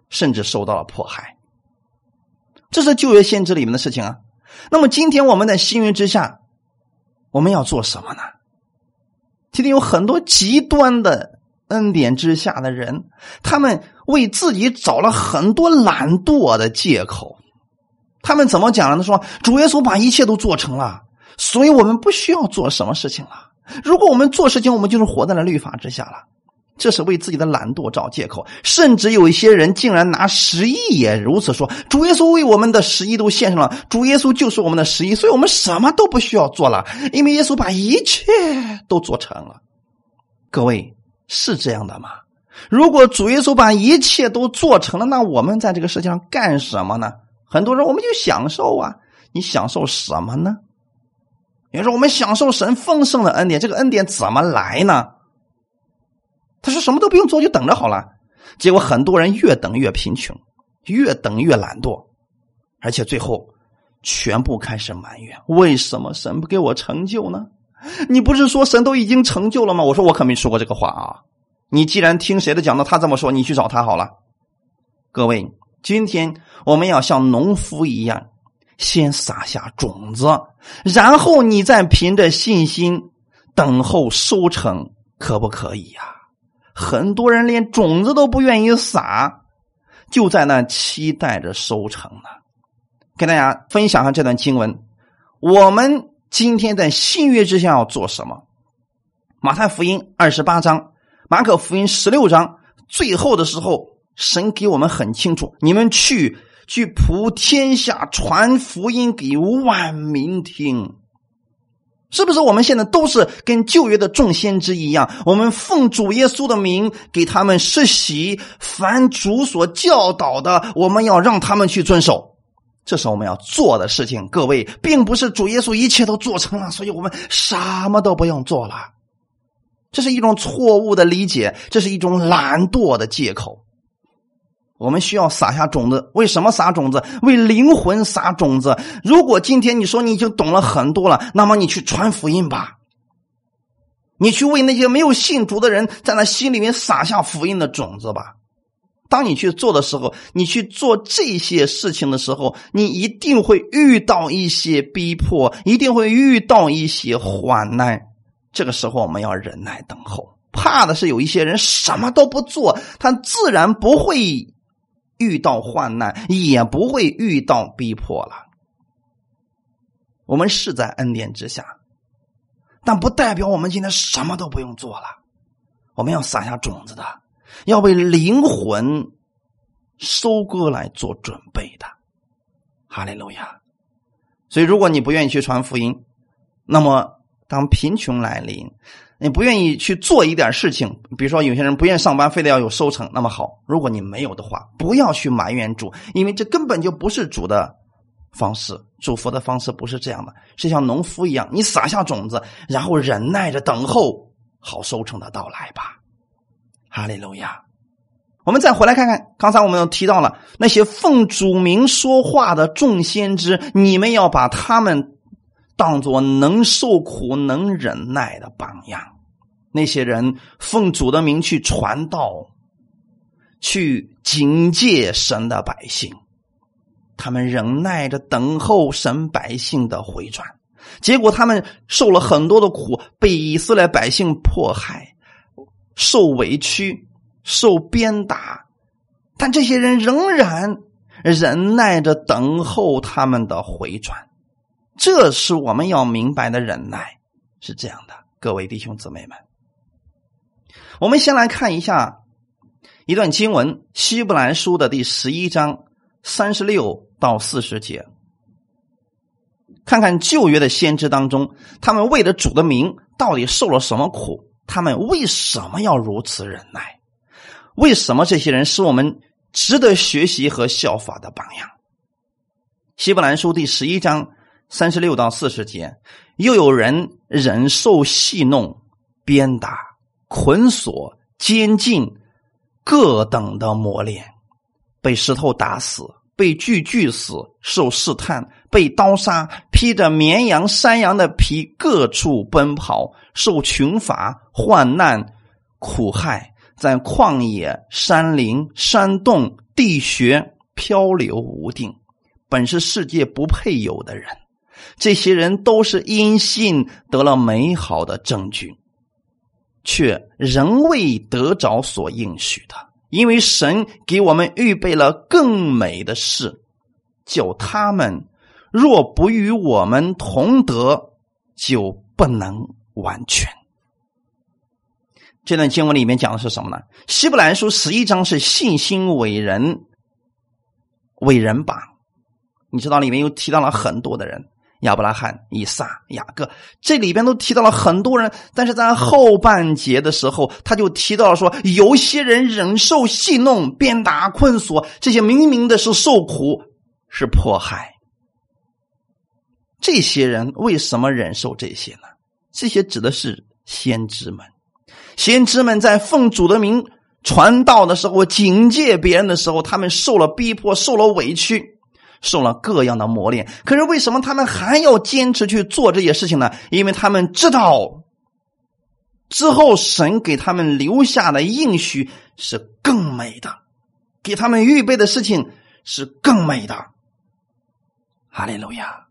甚至受到了迫害。这是旧约先知里面的事情啊。那么今天我们在新约之下，我们要做什么呢？今天有很多极端的恩典之下的人，他们为自己找了很多懒惰的借口。他们怎么讲呢？说：“主耶稣把一切都做成了，所以我们不需要做什么事情了。如果我们做事情，我们就是活在了律法之下了。这是为自己的懒惰找借口。甚至有一些人竟然拿十亿也如此说：主耶稣为我们的十亿都献上了，主耶稣就是我们的十亿，所以我们什么都不需要做了，因为耶稣把一切都做成了。各位是这样的吗？如果主耶稣把一切都做成了，那我们在这个世界上干什么呢？”很多人，我们就享受啊！你享受什么呢？有人说我们享受神丰盛的恩典，这个恩典怎么来呢？他说什么都不用做，就等着好了。结果很多人越等越贫穷，越等越懒惰，而且最后全部开始埋怨：为什么神不给我成就呢？你不是说神都已经成就了吗？我说我可没说过这个话啊！你既然听谁的讲的，他这么说，你去找他好了。各位。今天我们要像农夫一样，先撒下种子，然后你再凭着信心等候收成，可不可以呀？很多人连种子都不愿意撒，就在那期待着收成呢。跟大家分享一下这段经文。我们今天在新约之下要做什么？马太福音二十八章，马可福音十六章，最后的时候，神给我们很清楚：你们去去普天下传福音给万民听。是不是我们现在都是跟旧约的众先知一样？我们奉主耶稣的名给他们施洗，凡主所教导的，我们要让他们去遵守。这是我们要做的事情。各位，并不是主耶稣一切都做成了，所以我们什么都不用做了。这是一种错误的理解，这是一种懒惰的借口。我们需要撒下种子，为什么撒种子？为灵魂撒种子。如果今天你说你已经懂了很多了，那么你去传福音吧，你去为那些没有信主的人，在那心里面撒下福音的种子吧。当你去做的时候，你去做这些事情的时候，你一定会遇到一些逼迫，一定会遇到一些患难。这个时候，我们要忍耐等候。怕的是有一些人什么都不做，他自然不会。遇到患难也不会遇到逼迫了。我们是在恩典之下，但不代表我们今天什么都不用做了。我们要撒下种子的，要为灵魂收割来做准备的。哈利路亚！所以，如果你不愿意去传福音，那么当贫穷来临。你不愿意去做一点事情，比如说有些人不愿意上班，非得要有收成。那么好，如果你没有的话，不要去埋怨主，因为这根本就不是主的方式。祝福的方式不是这样的，是像农夫一样，你撒下种子，然后忍耐着等候好收成的到来吧。哈利路亚！我们再回来看看，刚才我们又提到了那些奉主名说话的众先知，你们要把他们当做能受苦、能忍耐的榜样。那些人奉主的名去传道，去警戒神的百姓，他们忍耐着等候神百姓的回转，结果他们受了很多的苦，被以色列百姓迫害，受委屈，受鞭打，但这些人仍然忍耐着等候他们的回转，这是我们要明白的忍耐，是这样的，各位弟兄姊妹们。我们先来看一下一段经文，《希伯来书》的第十一章三十六到四十节，看看旧约的先知当中，他们为了主的名到底受了什么苦？他们为什么要如此忍耐？为什么这些人是我们值得学习和效法的榜样？《希伯来书》第十一章三十六到四十节，又有人忍受戏弄、鞭打。捆锁、监禁，各等的磨练，被石头打死，被锯锯死，受试探，被刀杀，披着绵羊、山羊的皮，各处奔跑，受穷乏、患难、苦害，在旷野、山林、山洞、地穴漂流无定，本是世界不配有的人，这些人都是因信得了美好的证据。却仍未得着所应许的，因为神给我们预备了更美的事，叫他们若不与我们同德，就不能完全。这段经文里面讲的是什么呢？希伯来书十一章是信心伟人伟人榜，你知道里面又提到了很多的人。亚伯拉罕、以撒、雅各，这里边都提到了很多人，但是在后半节的时候，他就提到了说，有些人忍受戏弄、鞭打、困锁，这些明明的是受苦、是迫害。这些人为什么忍受这些呢？这些指的是先知们，先知们在奉主的名传道的时候，警戒别人的时候，他们受了逼迫，受了委屈。受了各样的磨练，可是为什么他们还要坚持去做这些事情呢？因为他们知道，之后神给他们留下的应许是更美的，给他们预备的事情是更美的。哈利路亚！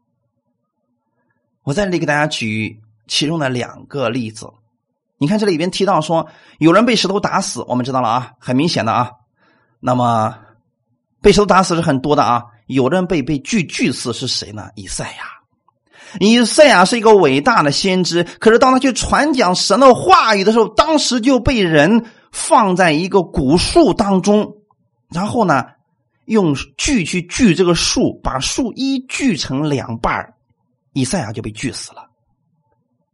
我在这里给大家举其中的两个例子。你看这里边提到说，有人被石头打死，我们知道了啊，很明显的啊。那么被石头打死是很多的啊。有人被被锯锯死是谁呢？以赛亚。以赛亚是一个伟大的先知，可是当他去传讲神的话语的时候，当时就被人放在一个古树当中，然后呢，用锯去锯这个树，把树一锯成两半以赛亚就被锯死了。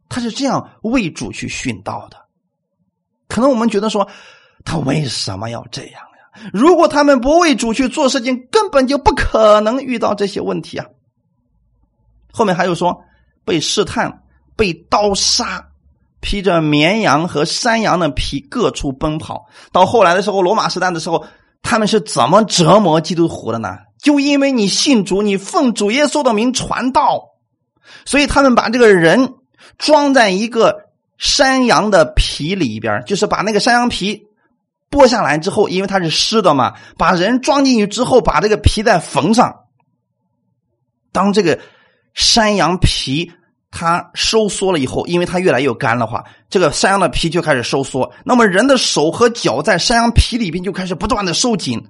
他是这样为主去殉道的。可能我们觉得说，他为什么要这样呀？如果他们不为主去做事情，根本就不可能遇到这些问题啊。后面还有说被试探、被刀杀、披着绵羊和山羊的皮各处奔跑。到后来的时候，罗马时代的时候，他们是怎么折磨基督徒的呢？就因为你信主，你奉主耶稣的名传道，所以他们把这个人装在一个山羊的皮里边，就是把那个山羊皮剥下来之后，因为它是湿的嘛，把人装进去之后，把这个皮再缝上。当这个。山羊皮它收缩了以后，因为它越来越干的话，这个山羊的皮就开始收缩。那么人的手和脚在山羊皮里边就开始不断的收紧。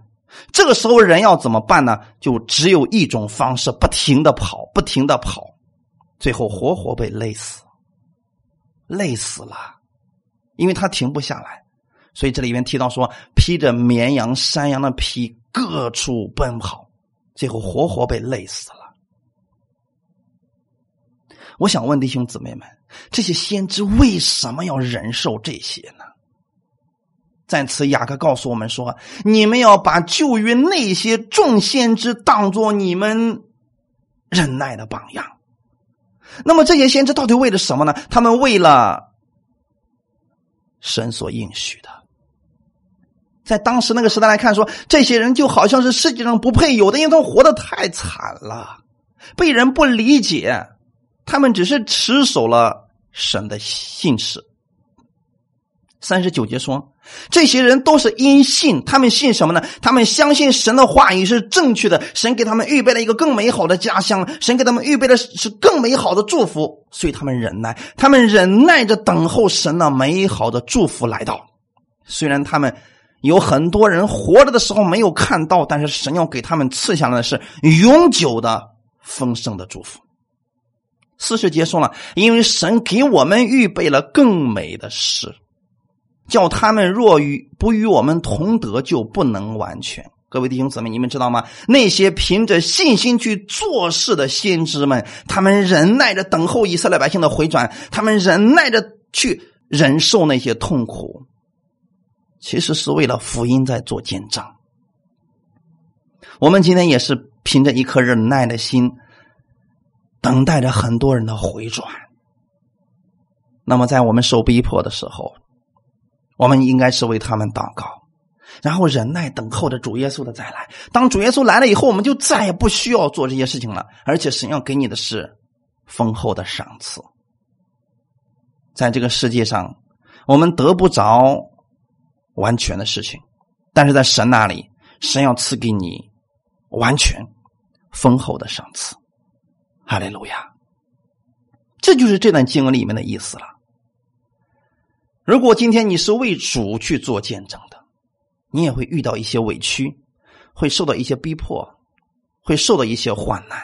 这个时候人要怎么办呢？就只有一种方式：不停的跑，不停的跑，最后活活被勒死，累死了，因为他停不下来。所以这里面提到说，披着绵羊、山羊的皮，各处奔跑，最后活活被累死了。我想问弟兄姊妹们，这些先知为什么要忍受这些呢？在此，雅各告诉我们说：“你们要把旧约那些众先知当做你们忍耐的榜样。”那么，这些先知到底为了什么呢？他们为了神所应许的。在当时那个时代来看，说这些人就好像是世界上不配有的，因为他们活得太惨了，被人不理解。他们只是持守了神的信使。三十九节说，这些人都是因信，他们信什么呢？他们相信神的话语是正确的，神给他们预备了一个更美好的家乡，神给他们预备的是更美好的祝福，所以他们忍耐，他们忍耐着等候神的美好的祝福来到。虽然他们有很多人活着的时候没有看到，但是神要给他们赐下来的是永久的丰盛的祝福。四十结束了，因为神给我们预备了更美的事，叫他们若与不与我们同德，就不能完全。各位弟兄姊妹，你们知道吗？那些凭着信心去做事的先知们，他们忍耐着等候以色列百姓的回转，他们忍耐着去忍受那些痛苦，其实是为了福音在做见证。我们今天也是凭着一颗忍耐的心。等待着很多人的回转。那么，在我们受逼迫的时候，我们应该是为他们祷告，然后忍耐等候着主耶稣的再来。当主耶稣来了以后，我们就再也不需要做这些事情了。而且，神要给你的是丰厚的赏赐。在这个世界上，我们得不着完全的事情，但是在神那里，神要赐给你完全丰厚的赏赐。哈利路亚，这就是这段经文里面的意思了。如果今天你是为主去做见证的，你也会遇到一些委屈，会受到一些逼迫，会受到一些患难。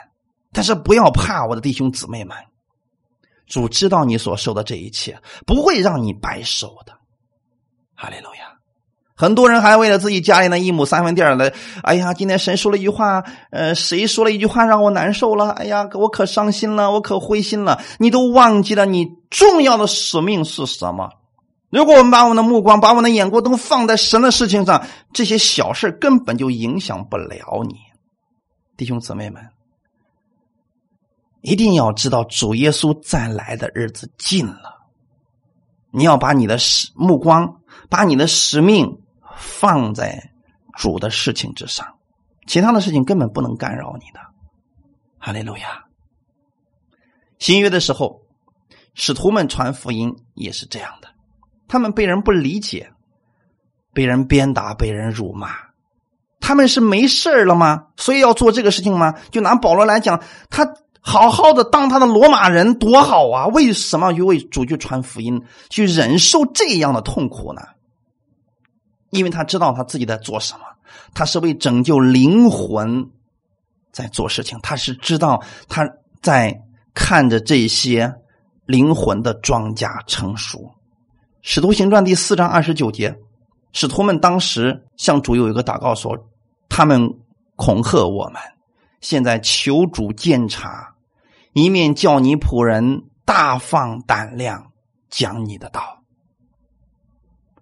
但是不要怕，我的弟兄姊妹们，主知道你所受的这一切，不会让你白受的。哈利路亚。很多人还为了自己家里那一亩三分地儿的，哎呀，今天神说了一句话，呃，谁说了一句话让我难受了？哎呀，我可伤心了，我可灰心了。你都忘记了你重要的使命是什么？如果我们把我们的目光、把我们的眼光都放在神的事情上，这些小事根本就影响不了你。弟兄姊妹们，一定要知道主耶稣再来的日子近了，你要把你的使目光，把你的使命。放在主的事情之上，其他的事情根本不能干扰你的。哈利路亚。新约的时候，使徒们传福音也是这样的，他们被人不理解，被人鞭打，被人辱骂，他们是没事了吗？所以要做这个事情吗？就拿保罗来讲，他好好的当他的罗马人多好啊，为什么要为主去传福音，去忍受这样的痛苦呢？因为他知道他自己在做什么，他是为拯救灵魂在做事情，他是知道他在看着这些灵魂的庄稼成熟。使徒行传第四章二十九节，使徒们当时向主有一个祷告说：“他们恐吓我们，现在求主监察，一面叫你仆人大放胆量讲你的道。”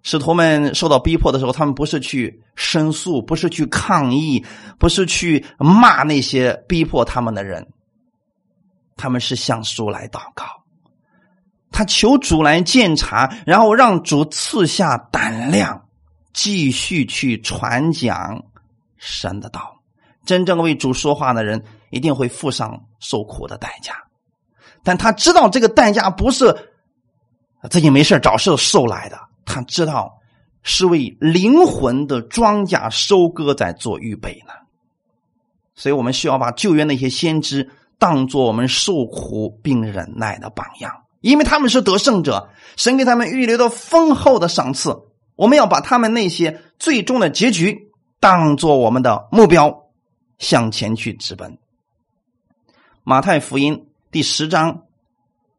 使徒们受到逼迫的时候，他们不是去申诉，不是去抗议，不是去骂那些逼迫他们的人，他们是向主来祷告。他求主来鉴察，然后让主赐下胆量，继续去传讲神的道。真正为主说话的人，一定会付上受苦的代价。但他知道这个代价不是自己没事找事受来的，他知道是为灵魂的庄稼收割在做预备呢。所以我们需要把旧约那些先知当做我们受苦并忍耐的榜样。因为他们是得胜者，神给他们预留的丰厚的赏赐，我们要把他们那些最终的结局当做我们的目标，向前去直奔。马太福音第十章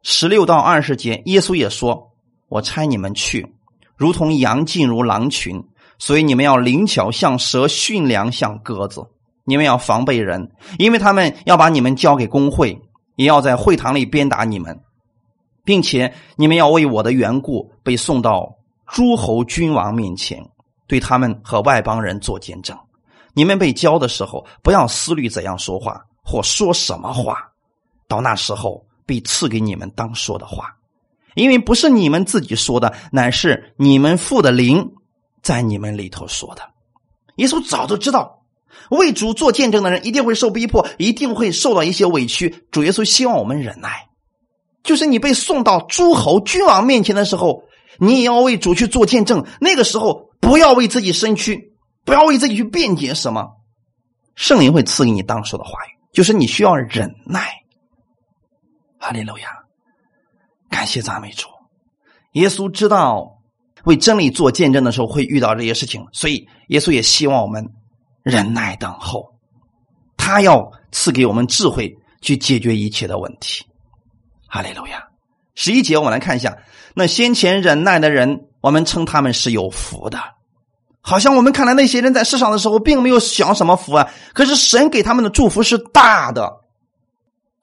十六到二十节，耶稣也说：“我差你们去，如同羊进入狼群，所以你们要灵巧像蛇，驯良像鸽子。你们要防备人，因为他们要把你们交给工会，也要在会堂里鞭打你们。”并且你们要为我的缘故被送到诸侯君王面前，对他们和外邦人做见证。你们被教的时候，不要思虑怎样说话或说什么话，到那时候必赐给你们当说的话，因为不是你们自己说的，乃是你们父的灵在你们里头说的。耶稣早就知道，为主做见证的人一定会受逼迫，一定会受到一些委屈。主耶稣希望我们忍耐。就是你被送到诸侯君王面前的时候，你也要为主去做见证。那个时候，不要为自己身躯，不要为自己去辩解什么。圣灵会赐给你当时的话语，就是你需要忍耐。哈利路亚，感谢赞美主。耶稣知道为真理做见证的时候会遇到这些事情，所以耶稣也希望我们忍耐等候。他要赐给我们智慧去解决一切的问题。哈利路亚！十一节，我们来看一下，那先前忍耐的人，我们称他们是有福的。好像我们看来那些人在世上的时候，并没有享什么福啊。可是神给他们的祝福是大的，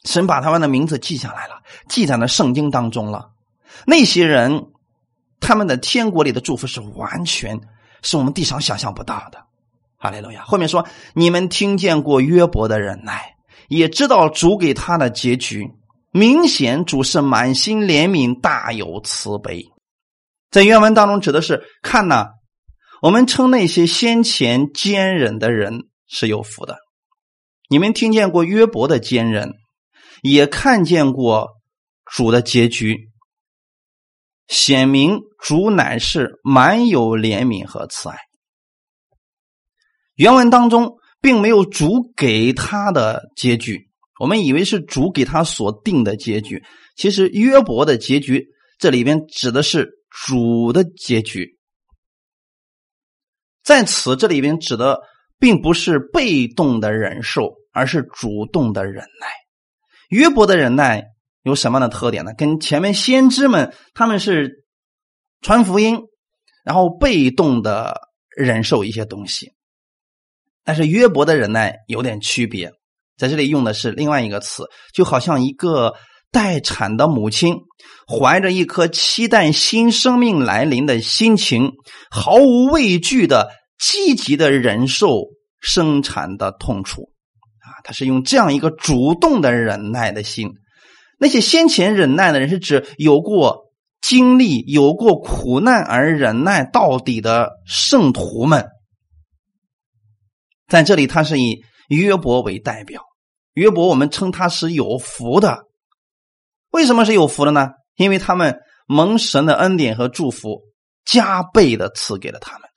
神把他们的名字记下来了，记在了圣经当中了。那些人，他们的天国里的祝福是完全是我们地上想象不到的。哈利路亚！后面说，你们听见过约伯的忍耐，也知道主给他的结局。明显主是满心怜悯，大有慈悲。在原文当中指的是看呐，我们称那些先前坚忍的人是有福的。你们听见过约伯的坚忍，也看见过主的结局，显明主乃是满有怜悯和慈爱。原文当中并没有主给他的结局。我们以为是主给他所定的结局，其实约伯的结局这里边指的是主的结局。在此这里边指的并不是被动的忍受，而是主动的忍耐。约伯的忍耐有什么样的特点呢？跟前面先知们他们是传福音，然后被动的忍受一些东西，但是约伯的忍耐有点区别。在这里用的是另外一个词，就好像一个待产的母亲，怀着一颗期待新生命来临的心情，毫无畏惧的积极的忍受生产的痛楚，啊，他是用这样一个主动的忍耐的心。那些先前忍耐的人，是指有过经历、有过苦难而忍耐到底的圣徒们。在这里，他是以。约伯为代表，约伯我们称他是有福的。为什么是有福的呢？因为他们蒙神的恩典和祝福加倍的赐给了他们。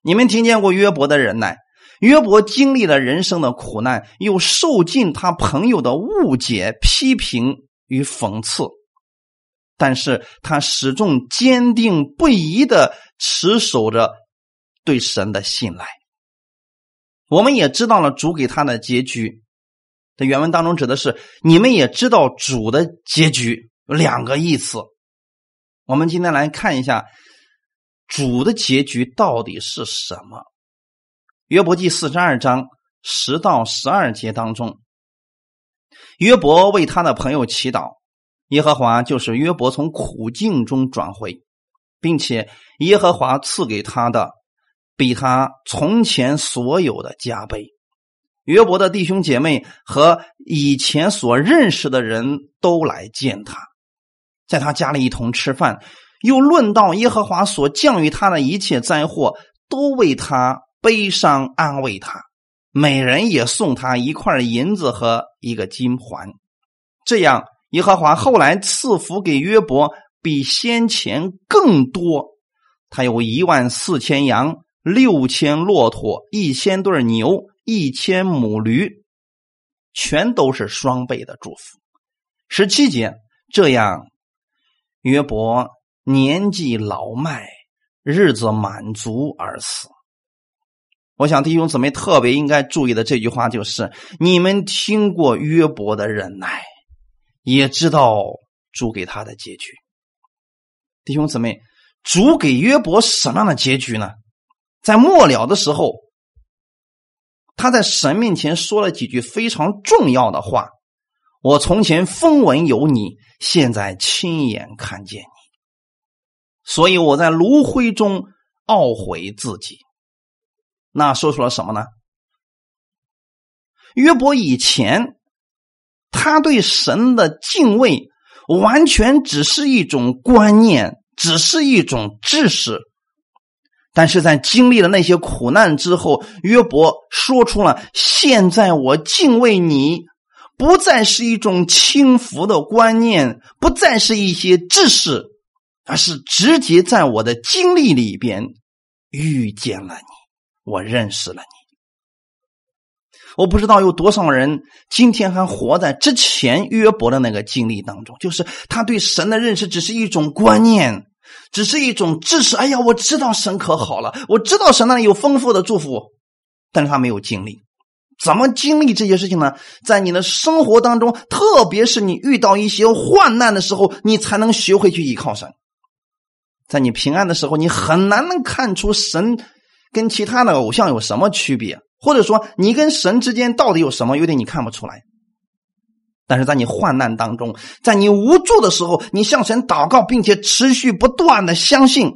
你们听见过约伯的忍耐？约伯经历了人生的苦难，又受尽他朋友的误解、批评与讽刺，但是他始终坚定不移的持守着对神的信赖。我们也知道了主给他的结局，这原文当中指的是你们也知道主的结局，有两个意思。我们今天来看一下主的结局到底是什么。约伯记四十二章十到十二节当中，约伯为他的朋友祈祷，耶和华就是约伯从苦境中转回，并且耶和华赐给他的比他从前所有的加倍。约伯的弟兄姐妹和以前所认识的人都来见他，在他家里一同吃饭，又论到耶和华所降于他的一切灾祸，都为他悲伤安慰他，每人也送他一块银子和一个金环。这样，耶和华后来赐福给约伯，比先前更多。他有一万四千羊，六千骆驼，一千对牛。一千母驴，全都是双倍的祝福。十七节，这样约伯年纪老迈，日子满足而死。我想弟兄姊妹特别应该注意的这句话就是：你们听过约伯的忍耐，也知道主给他的结局。弟兄姊妹，主给约伯什么样的结局呢？在末了的时候。他在神面前说了几句非常重要的话：“我从前风闻有你，现在亲眼看见你，所以我在炉灰中懊悔自己。”那说出了什么呢？约伯以前他对神的敬畏，完全只是一种观念，只是一种知识。但是在经历了那些苦难之后，约伯说出了：“现在我敬畏你，不再是一种轻浮的观念，不再是一些知识，而是直接在我的经历里边遇见了你，我认识了你。我不知道有多少人今天还活在之前约伯的那个经历当中，就是他对神的认识只是一种观念。”只是一种知识。哎呀，我知道神可好了，我知道神那里有丰富的祝福，但是他没有经历。怎么经历这些事情呢？在你的生活当中，特别是你遇到一些患难的时候，你才能学会去依靠神。在你平安的时候，你很难能看出神跟其他的偶像有什么区别，或者说你跟神之间到底有什么，有点你看不出来。但是在你患难当中，在你无助的时候，你向神祷告，并且持续不断的相信，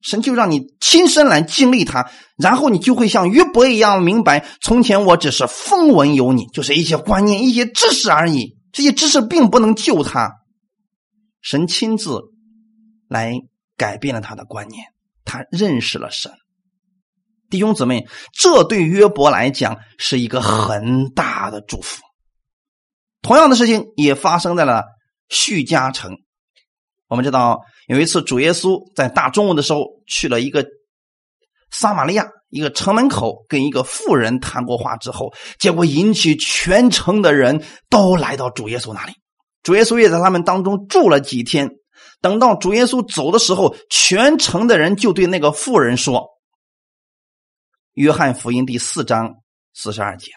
神就让你亲身来经历他，然后你就会像约伯一样明白：从前我只是风闻有你，就是一些观念、一些知识而已，这些知识并不能救他。神亲自来改变了他的观念，他认识了神。弟兄姊妹，这对约伯来讲是一个很大的祝福。同样的事情也发生在了叙加城。我们知道有一次主耶稣在大中午的时候去了一个撒玛利亚一个城门口，跟一个妇人谈过话之后，结果引起全城的人都来到主耶稣那里。主耶稣也在他们当中住了几天。等到主耶稣走的时候，全城的人就对那个妇人说：“约翰福音第四章四十二节。”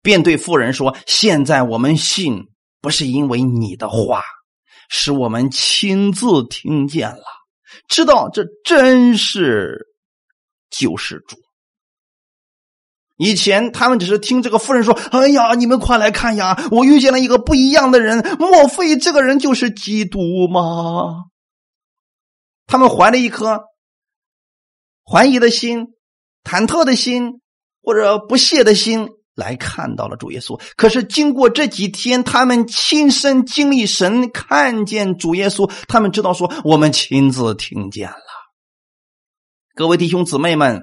便对妇人说：“现在我们信，不是因为你的话，是我们亲自听见了，知道这真是救世主。以前他们只是听这个妇人说：‘哎呀，你们快来看呀，我遇见了一个不一样的人，莫非这个人就是基督吗？’他们怀了一颗怀疑的心、忐忑的心或者不屑的心。”来看到了主耶稣，可是经过这几天，他们亲身经历神，看见主耶稣，他们知道说，我们亲自听见了。各位弟兄姊妹们，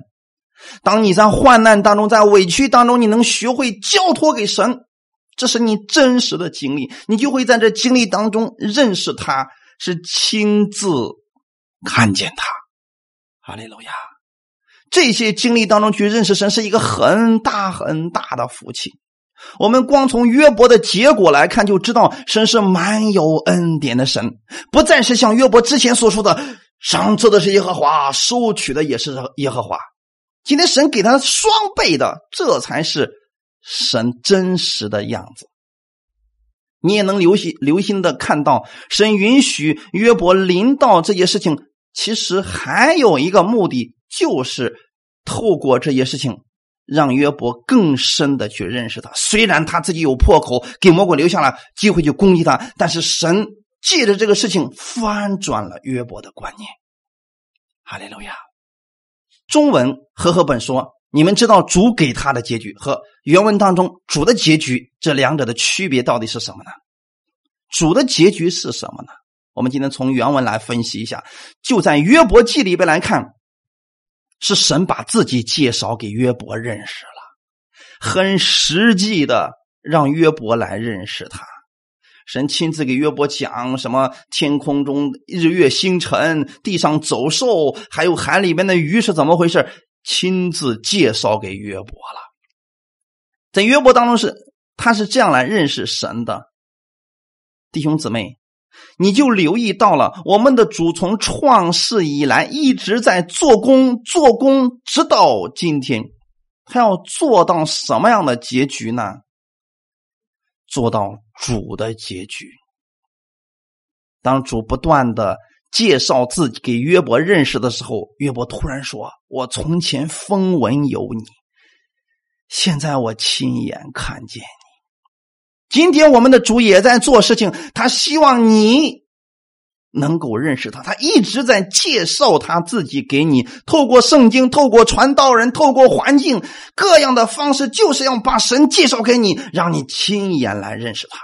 当你在患难当中，在委屈当中，你能学会交托给神，这是你真实的经历，你就会在这经历当中认识他，是亲自看见他。哈利路亚。这些经历当中去认识神是一个很大很大的福气。我们光从约伯的结果来看，就知道神是蛮有恩典的神，不再是像约伯之前所说的“赏赐的是耶和华，收取的也是耶和华”。今天神给他双倍的，这才是神真实的样子。你也能留心留心的看到，神允许约伯临到这些事情，其实还有一个目的，就是透过这些事情，让约伯更深的去认识他。虽然他自己有破口，给魔鬼留下了机会去攻击他，但是神借着这个事情翻转了约伯的观念。哈利路亚。中文和合本说：“你们知道主给他的结局和原文当中主的结局这两者的区别到底是什么呢？主的结局是什么呢？我们今天从原文来分析一下。就在约伯记里边来看，是神把自己介绍给约伯认识了，很实际的让约伯来认识他。神亲自给约伯讲什么？天空中日月星辰，地上走兽，还有海里面的鱼是怎么回事？亲自介绍给约伯了。在约伯当中是，他是这样来认识神的。弟兄姊妹，你就留意到了，我们的主从创世以来一直在做工，做工，直到今天，他要做到什么样的结局呢？做到主的结局。当主不断的介绍自己给约伯认识的时候，约伯突然说：“我从前风闻有你，现在我亲眼看见你。”今天我们的主也在做事情，他希望你。能够认识他，他一直在介绍他自己给你，透过圣经，透过传道人，透过环境，各样的方式，就是要把神介绍给你，让你亲眼来认识他。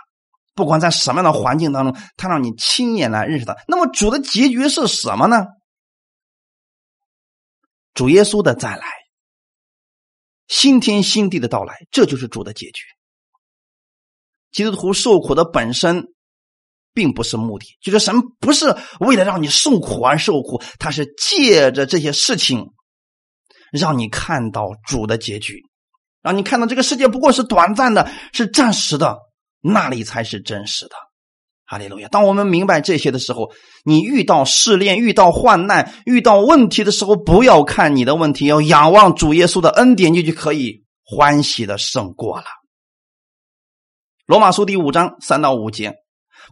不管在什么样的环境当中，他让你亲眼来认识他。那么主的结局是什么呢？主耶稣的再来，新天新地的到来，这就是主的结局。基督徒受苦的本身。并不是目的，就是神不是为了让你受苦而受苦，他是借着这些事情，让你看到主的结局，让你看到这个世界不过是短暂的，是暂时的，那里才是真实的。哈利路亚！当我们明白这些的时候，你遇到试炼、遇到患难、遇到问题的时候，不要看你的问题，要仰望主耶稣的恩典，你就可以欢喜的胜过了。罗马书第五章三到五节。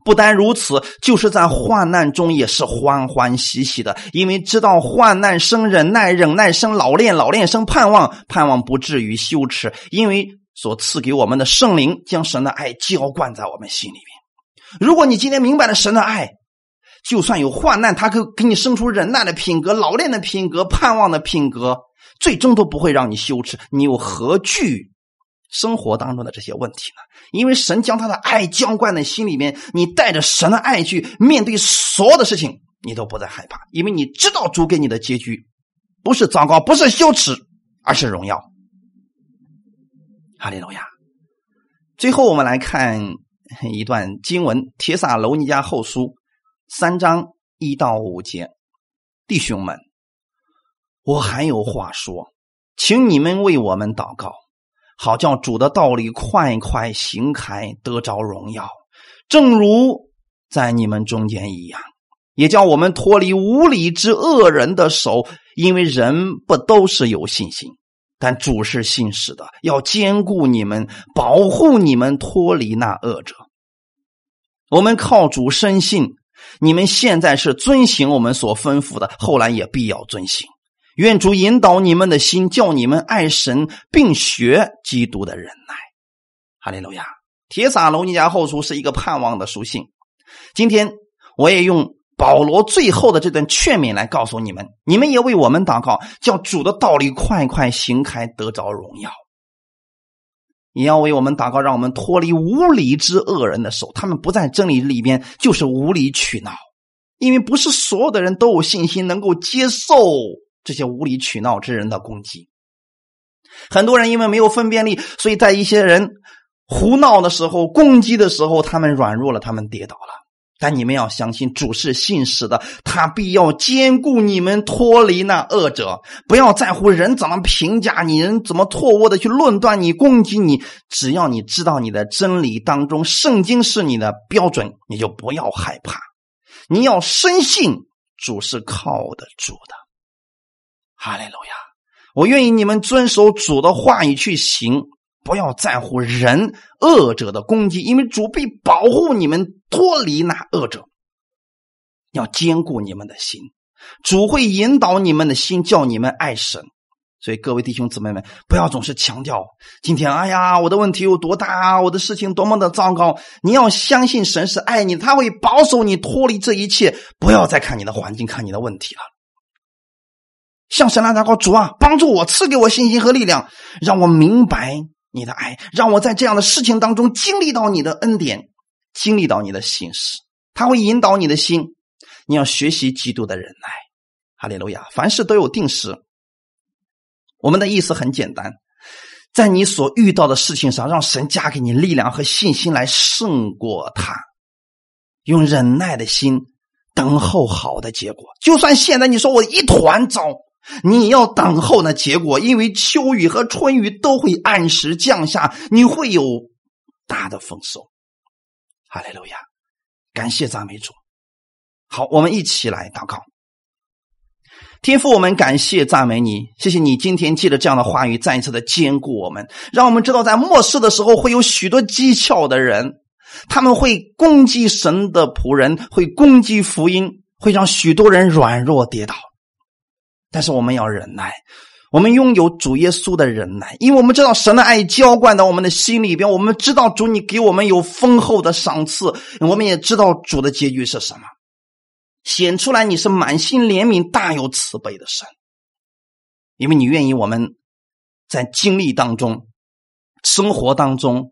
不单如此，就是在患难中也是欢欢喜喜的，因为知道患难生忍耐，忍耐生老练，老练生盼望，盼望不至于羞耻，因为所赐给我们的圣灵将神的爱浇灌在我们心里面。如果你今天明白了神的爱，就算有患难，他可给你生出忍耐的品格、老练的品格、盼望的品格，最终都不会让你羞耻。你有何惧？生活当中的这些问题呢？因为神将他的爱浇灌在心里面，你带着神的爱去面对所有的事情，你都不再害怕，因为你知道主给你的结局不是糟糕，不是羞耻，而是荣耀。哈利路亚！最后我们来看一段经文，《铁撒罗尼迦后书》三章一到五节，弟兄们，我还有话说，请你们为我们祷告。好叫主的道理快快行开，得着荣耀，正如在你们中间一样，也叫我们脱离无理之恶人的手，因为人不都是有信心，但主是信使的，要兼顾你们，保护你们，脱离那恶者。我们靠主深信，你们现在是遵行我们所吩咐的，后来也必要遵行。愿主引导你们的心，叫你们爱神，并学基督的忍耐。哈利路亚！铁撒罗尼迦后书是一个盼望的书信。今天我也用保罗最后的这段劝勉来告诉你们：你们也为我们祷告，叫主的道理快快行开，得着荣耀。也要为我们祷告，让我们脱离无理之恶人的手。他们不在真理里边，就是无理取闹。因为不是所有的人都有信心能够接受。这些无理取闹之人的攻击，很多人因为没有分辨力，所以在一些人胡闹的时候、攻击的时候，他们软弱了，他们跌倒了。但你们要相信，主是信实的，他必要兼顾你们，脱离那恶者。不要在乎人怎么评价你，人怎么错误的去论断你、攻击你。只要你知道你的真理当中，圣经是你的标准，你就不要害怕。你要深信主是靠得住的。哈利路亚！我愿意你们遵守主的话语去行，不要在乎人恶者的攻击，因为主必保护你们脱离那恶者。要兼顾你们的心，主会引导你们的心，叫你们爱神。所以各位弟兄姊妹们，不要总是强调今天，哎呀，我的问题有多大啊，我的事情多么的糟糕。你要相信神是爱你，他会保守你脱离这一切。不要再看你的环境，看你的问题了。向神来祷告，主啊，帮助我，赐给我信心和力量，让我明白你的爱，让我在这样的事情当中经历到你的恩典，经历到你的心事。他会引导你的心，你要学习基督的忍耐。哈利路亚！凡事都有定时。我们的意思很简单，在你所遇到的事情上，让神加给你力量和信心来胜过他，用忍耐的心等候好的结果。就算现在你说我一团糟，你要等候那结果，因为秋雨和春雨都会按时降下，你会有大的丰收。哈利路亚，感谢赞美主。好，我们一起来祷告。天父，我们感谢赞美你，谢谢你今天借着这样的话语再一次的兼顾我们，让我们知道在末世的时候会有许多讥诮的人，他们会攻击神的仆人，会攻击福音，会让许多人软弱跌倒。但是我们要忍耐，我们拥有主耶稣的忍耐，因为我们知道神的爱浇灌到我们的心里边，我们知道主你给我们有丰厚的赏赐，我们也知道主的结局是什么。显出来你是满心怜悯、大有慈悲的神，因为你愿意我们在经历当中、生活当中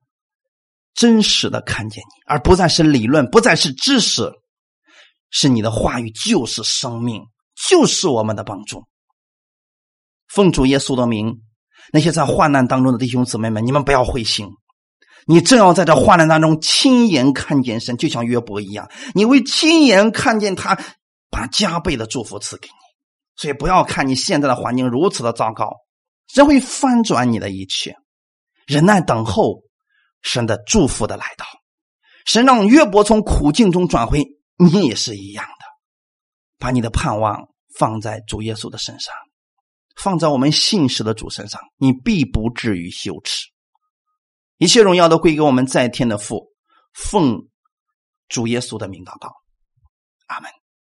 真实的看见你，而不再是理论，不再是知识，是你的话语就是生命，就是我们的帮助。奉主耶稣的名，那些在患难当中的弟兄姊妹们，你们不要灰心。你正要在这患难当中亲眼看见神，就像约伯一样，你会亲眼看见他把加倍的祝福赐给你。所以不要看你现在的环境如此的糟糕，神会翻转你的一切。忍耐等候神的祝福的来到，神让约伯从苦境中转回，你也是一样。把你的盼望放在主耶稣的身上，放在我们信实的主身上，你必不至于羞耻。一切荣耀都归给我们在天的父，奉主耶稣的名祷告，阿门。